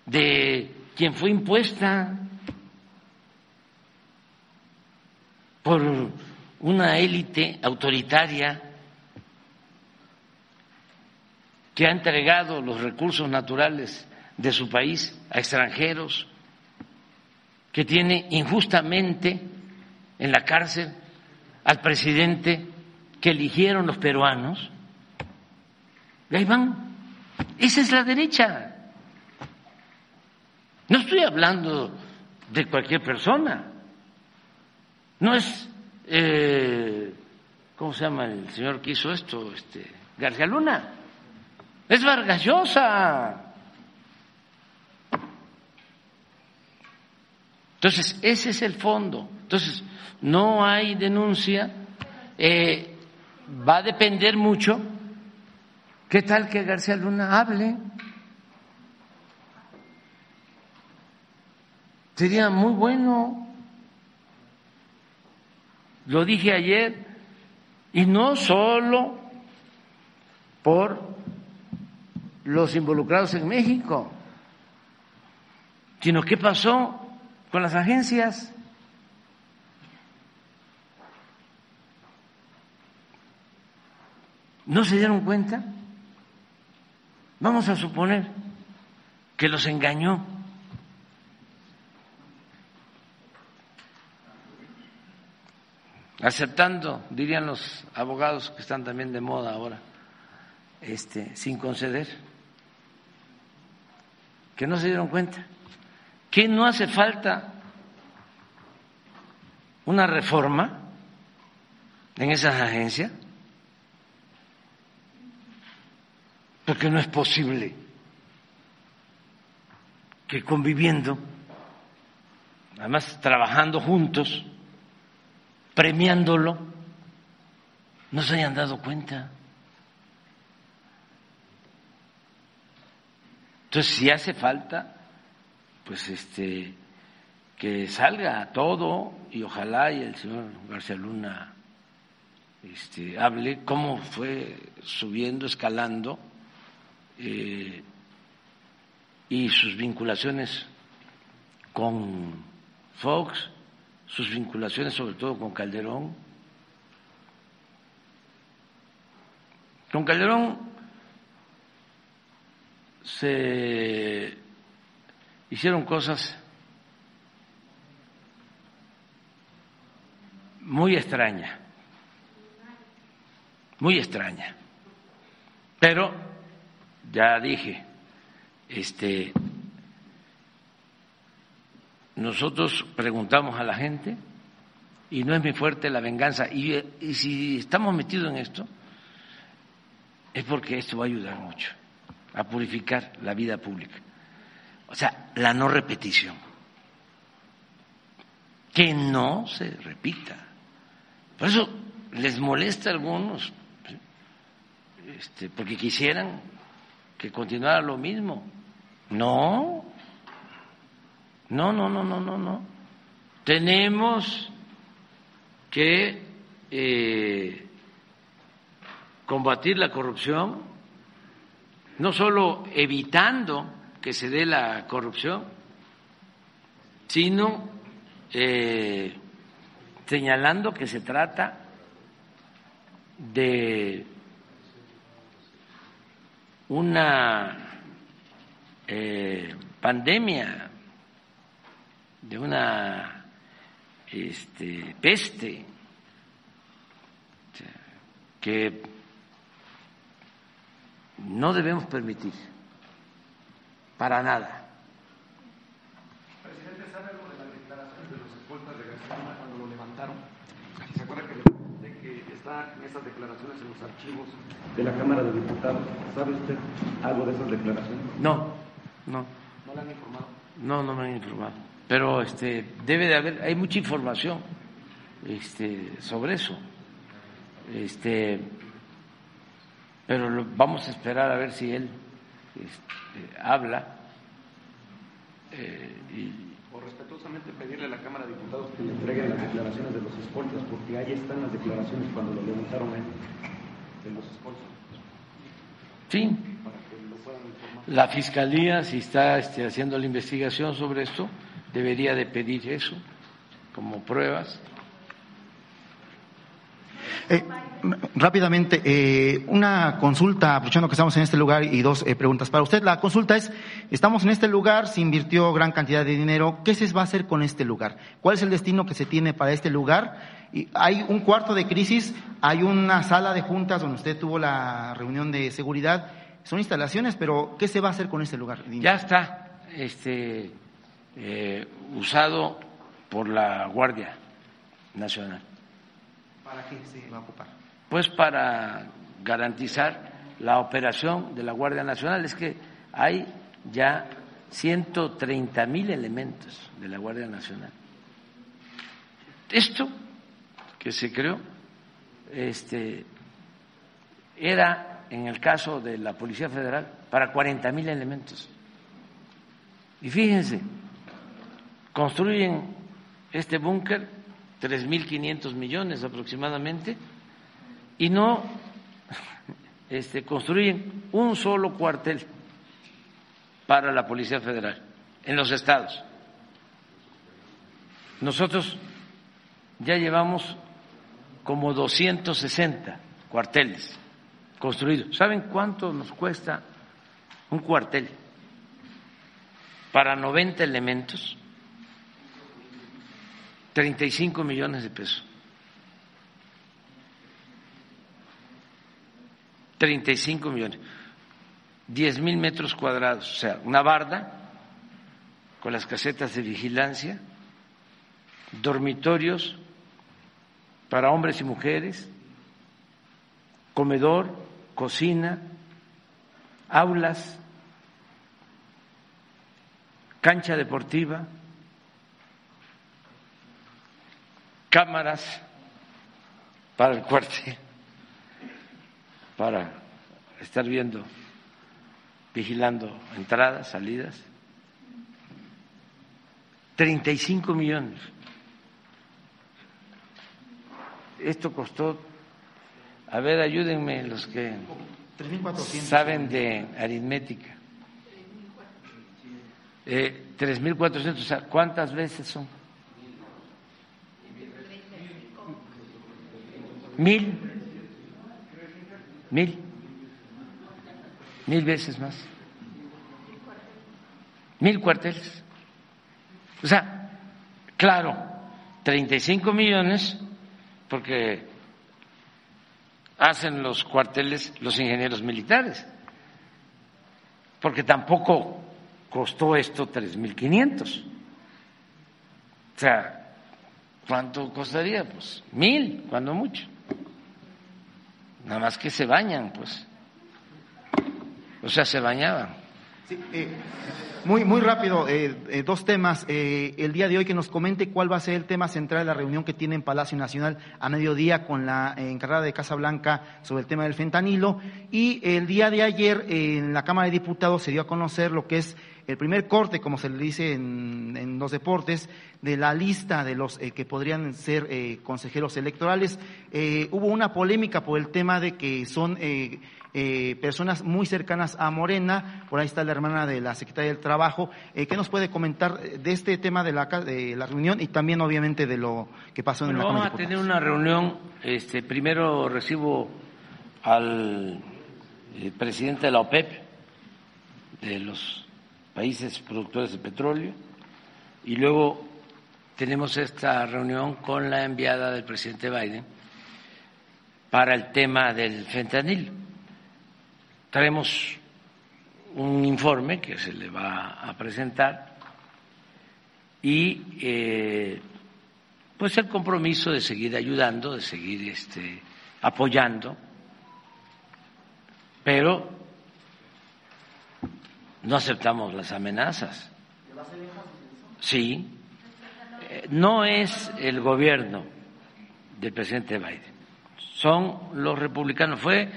de quien fue impuesta por una élite autoritaria que ha entregado los recursos naturales de su país a extranjeros, que tiene injustamente en la cárcel al presidente que eligieron los peruanos. Y ahí van Esa es la derecha. No estoy hablando de cualquier persona. No es, eh, ¿cómo se llama el señor que hizo esto? Este, García Luna. Es Vargas Llosa. Entonces, ese es el fondo. Entonces, no hay denuncia. Eh, va a depender mucho. ¿Qué tal que García Luna hable? Sería muy bueno. Lo dije ayer. Y no solo por los involucrados en México, sino qué pasó con las agencias. ¿No se dieron cuenta? Vamos a suponer que los engañó. Aceptando, dirían los abogados que están también de moda ahora, este, sin conceder, que no se dieron cuenta. Que no hace falta una reforma en esas agencias, porque no es posible que conviviendo, además trabajando juntos, premiándolo, no se hayan dado cuenta. Entonces, si hace falta pues este que salga todo y ojalá y el señor García Luna este, hable cómo fue subiendo, escalando eh, y sus vinculaciones con Fox, sus vinculaciones sobre todo con Calderón. Con Calderón se hicieron cosas muy extrañas, muy extrañas. Pero ya dije, este nosotros preguntamos a la gente y no es muy fuerte la venganza y, y si estamos metidos en esto es porque esto va a ayudar mucho a purificar la vida pública. O sea, la no repetición. Que no se repita. Por eso les molesta a algunos, este, porque quisieran que continuara lo mismo. No, no, no, no, no, no, no. Tenemos que eh, combatir la corrupción, no solo evitando que se dé la corrupción, sino eh, señalando que se trata de una eh, pandemia, de una este, peste que no debemos permitir para nada. Presidente, ¿sabe algo de las declaraciones de los escoltas de García cuando lo levantaron? ¿Se acuerda que, de que está en esas declaraciones en los archivos de la Cámara de Diputados? ¿Sabe usted algo de esas declaraciones? No, no. ¿No le han informado? No, no me han informado. Pero este, debe de haber, hay mucha información este, sobre eso. Este, pero lo, vamos a esperar a ver si él este, habla eh, y o respetuosamente pedirle a la Cámara de Diputados que le entreguen las declaraciones de los escoltas, porque ahí están las declaraciones cuando lo levantaron ¿eh? de los escoltas. Sí. La Fiscalía, si está este, haciendo la investigación sobre esto, debería de pedir eso como pruebas. Eh, rápidamente, eh, una consulta, aprovechando que estamos en este lugar y dos eh, preguntas para usted. La consulta es, estamos en este lugar, se invirtió gran cantidad de dinero, ¿qué se va a hacer con este lugar? ¿Cuál es el destino que se tiene para este lugar? Y hay un cuarto de crisis, hay una sala de juntas donde usted tuvo la reunión de seguridad. Son instalaciones, pero ¿qué se va a hacer con este lugar? Ya está este, eh, usado por la Guardia Nacional. ¿Para qué se va a ocupar? Pues para garantizar la operación de la Guardia Nacional. Es que hay ya 130 mil elementos de la Guardia Nacional. Esto que se creó este, era, en el caso de la Policía Federal, para 40 mil elementos. Y fíjense, construyen este búnker, 3.500 millones aproximadamente, y no [LAUGHS] este, construyen un solo cuartel para la Policía Federal en los estados. Nosotros ya llevamos como 260 cuarteles construidos. ¿Saben cuánto nos cuesta un cuartel para 90 elementos? 35 millones de pesos. 35 millones. 10 mil metros cuadrados, o sea, una barda con las casetas de vigilancia, dormitorios para hombres y mujeres, comedor, cocina, aulas, cancha deportiva, cámaras para el cuartel, para estar viendo, vigilando entradas, salidas. 35 millones. Esto costó, a ver, ayúdenme los que saben de aritmética. Eh, 3.400, o sea, ¿cuántas veces son? Mil. Mil. Mil veces más. Mil cuarteles. O sea, claro, 35 millones porque hacen los cuarteles los ingenieros militares, porque tampoco costó esto 3.500. O sea, ¿cuánto costaría? Pues mil, cuando mucho. Nada más que se bañan, pues. O sea, se bañaban. Sí, eh, muy, muy rápido, eh, eh, dos temas. Eh, el día de hoy que nos comente cuál va a ser el tema central de la reunión que tiene en Palacio Nacional a mediodía con la encargada de Casa Blanca sobre el tema del fentanilo. Y el día de ayer en la Cámara de Diputados se dio a conocer lo que es el primer corte, como se le dice en, los deportes, de la lista de los que podrían ser consejeros electorales. hubo una polémica por el tema de que son eh, personas muy cercanas a Morena, por ahí está la hermana de la secretaria del Trabajo. Eh, ¿Qué nos puede comentar de este tema de la, de la reunión y también obviamente de lo que pasó en la Vamos a tener una reunión, este, primero recibo al eh, presidente de la OPEP, de los países productores de petróleo, y luego tenemos esta reunión con la enviada del presidente Biden para el tema del fentanil traemos un informe que se le va a presentar y eh, pues el compromiso de seguir ayudando, de seguir este, apoyando, pero no aceptamos las amenazas. Sí, eh, no es el gobierno del presidente Biden, son los republicanos. Fue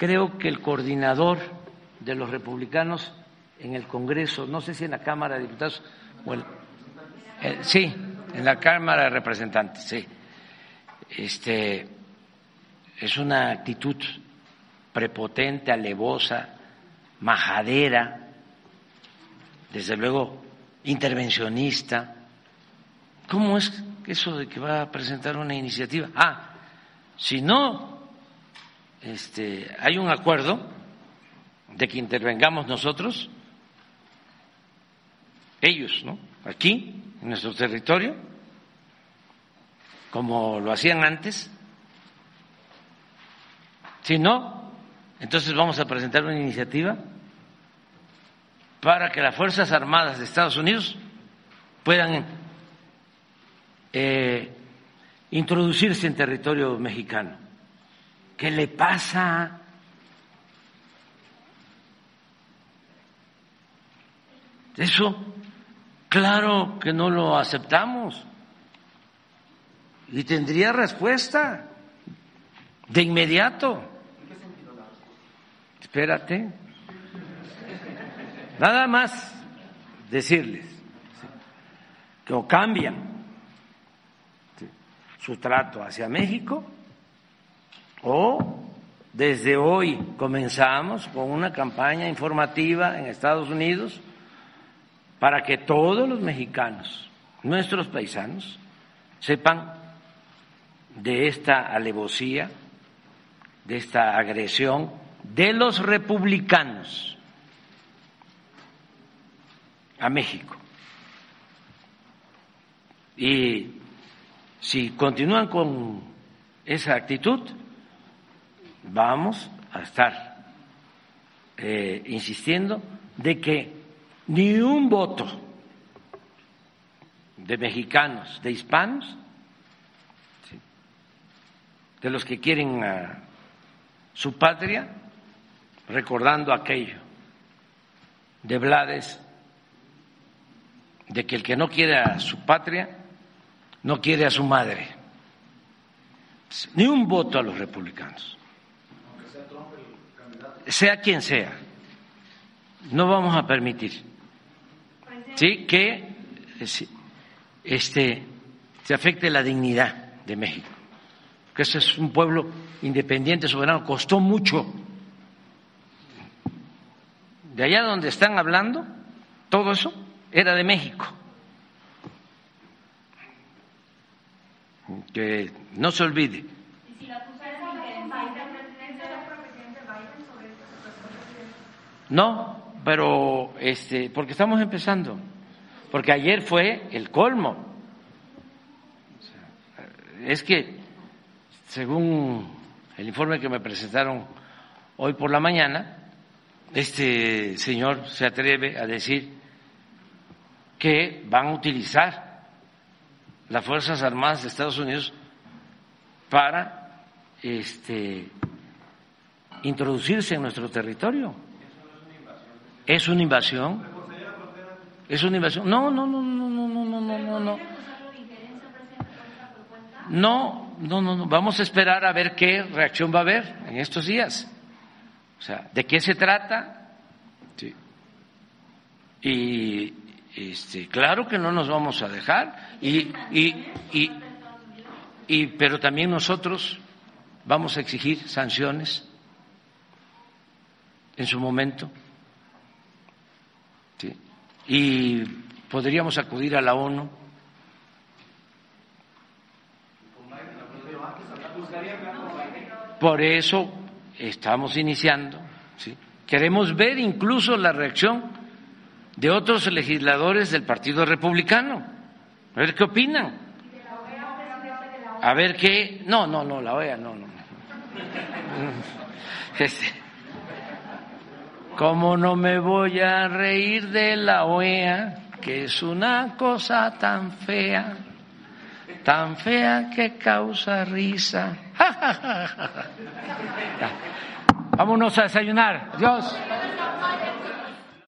Creo que el coordinador de los republicanos en el Congreso, no sé si en la Cámara de Diputados o eh, sí, en la Cámara de Representantes, sí. Este es una actitud prepotente, alevosa, majadera, desde luego intervencionista. ¿Cómo es eso de que va a presentar una iniciativa? Ah, si no este, hay un acuerdo de que intervengamos nosotros, ellos, ¿no? Aquí, en nuestro territorio, como lo hacían antes. Si no, Entonces vamos a presentar una iniciativa para que las Fuerzas Armadas de Estados Unidos puedan eh, introducirse en territorio mexicano. ¿Qué le pasa? Eso, claro que no lo aceptamos. Y tendría respuesta de inmediato. Espérate. Nada más decirles que o cambian su trato hacia México o desde hoy comenzamos con una campaña informativa en Estados Unidos para que todos los mexicanos, nuestros paisanos, sepan de esta alevosía, de esta agresión de los republicanos a México. Y si continúan con esa actitud, vamos a estar eh, insistiendo de que ni un voto de mexicanos, de hispanos, de los que quieren a su patria, recordando aquello de Blades, de que el que no quiere a su patria, no quiere a su madre. Ni un voto a los republicanos. Sea quien sea. No vamos a permitir que este, se afecte la dignidad de México. Que ese es un pueblo independiente, soberano, costó mucho. De allá donde están hablando, todo eso era de México. Que no se olvide. No, pero este, porque estamos empezando, porque ayer fue el colmo. Es que, según el informe que me presentaron hoy por la mañana, este señor se atreve a decir que van a utilizar las Fuerzas Armadas de Estados Unidos para este, introducirse en nuestro territorio. ¿Es una invasión? ¿Es una invasión? No, no, no, no, no, no, no, no, no. No, no, no, no. Vamos a esperar a ver qué reacción va a haber en estos días. O sea, ¿de qué se trata? Sí. Y este, claro que no nos vamos a dejar. Y, y, y, y, pero también nosotros vamos a exigir sanciones en su momento y podríamos acudir a la ONU. Por eso estamos iniciando. ¿sí? Queremos ver incluso la reacción de otros legisladores del Partido Republicano. A ver qué opinan. A ver qué. No, no, no, la OEA, no, no. [LAUGHS] Este, ¿Cómo no me voy a reír de la OEA, que es una cosa tan fea, tan fea que causa risa? Vámonos a desayunar. Dios.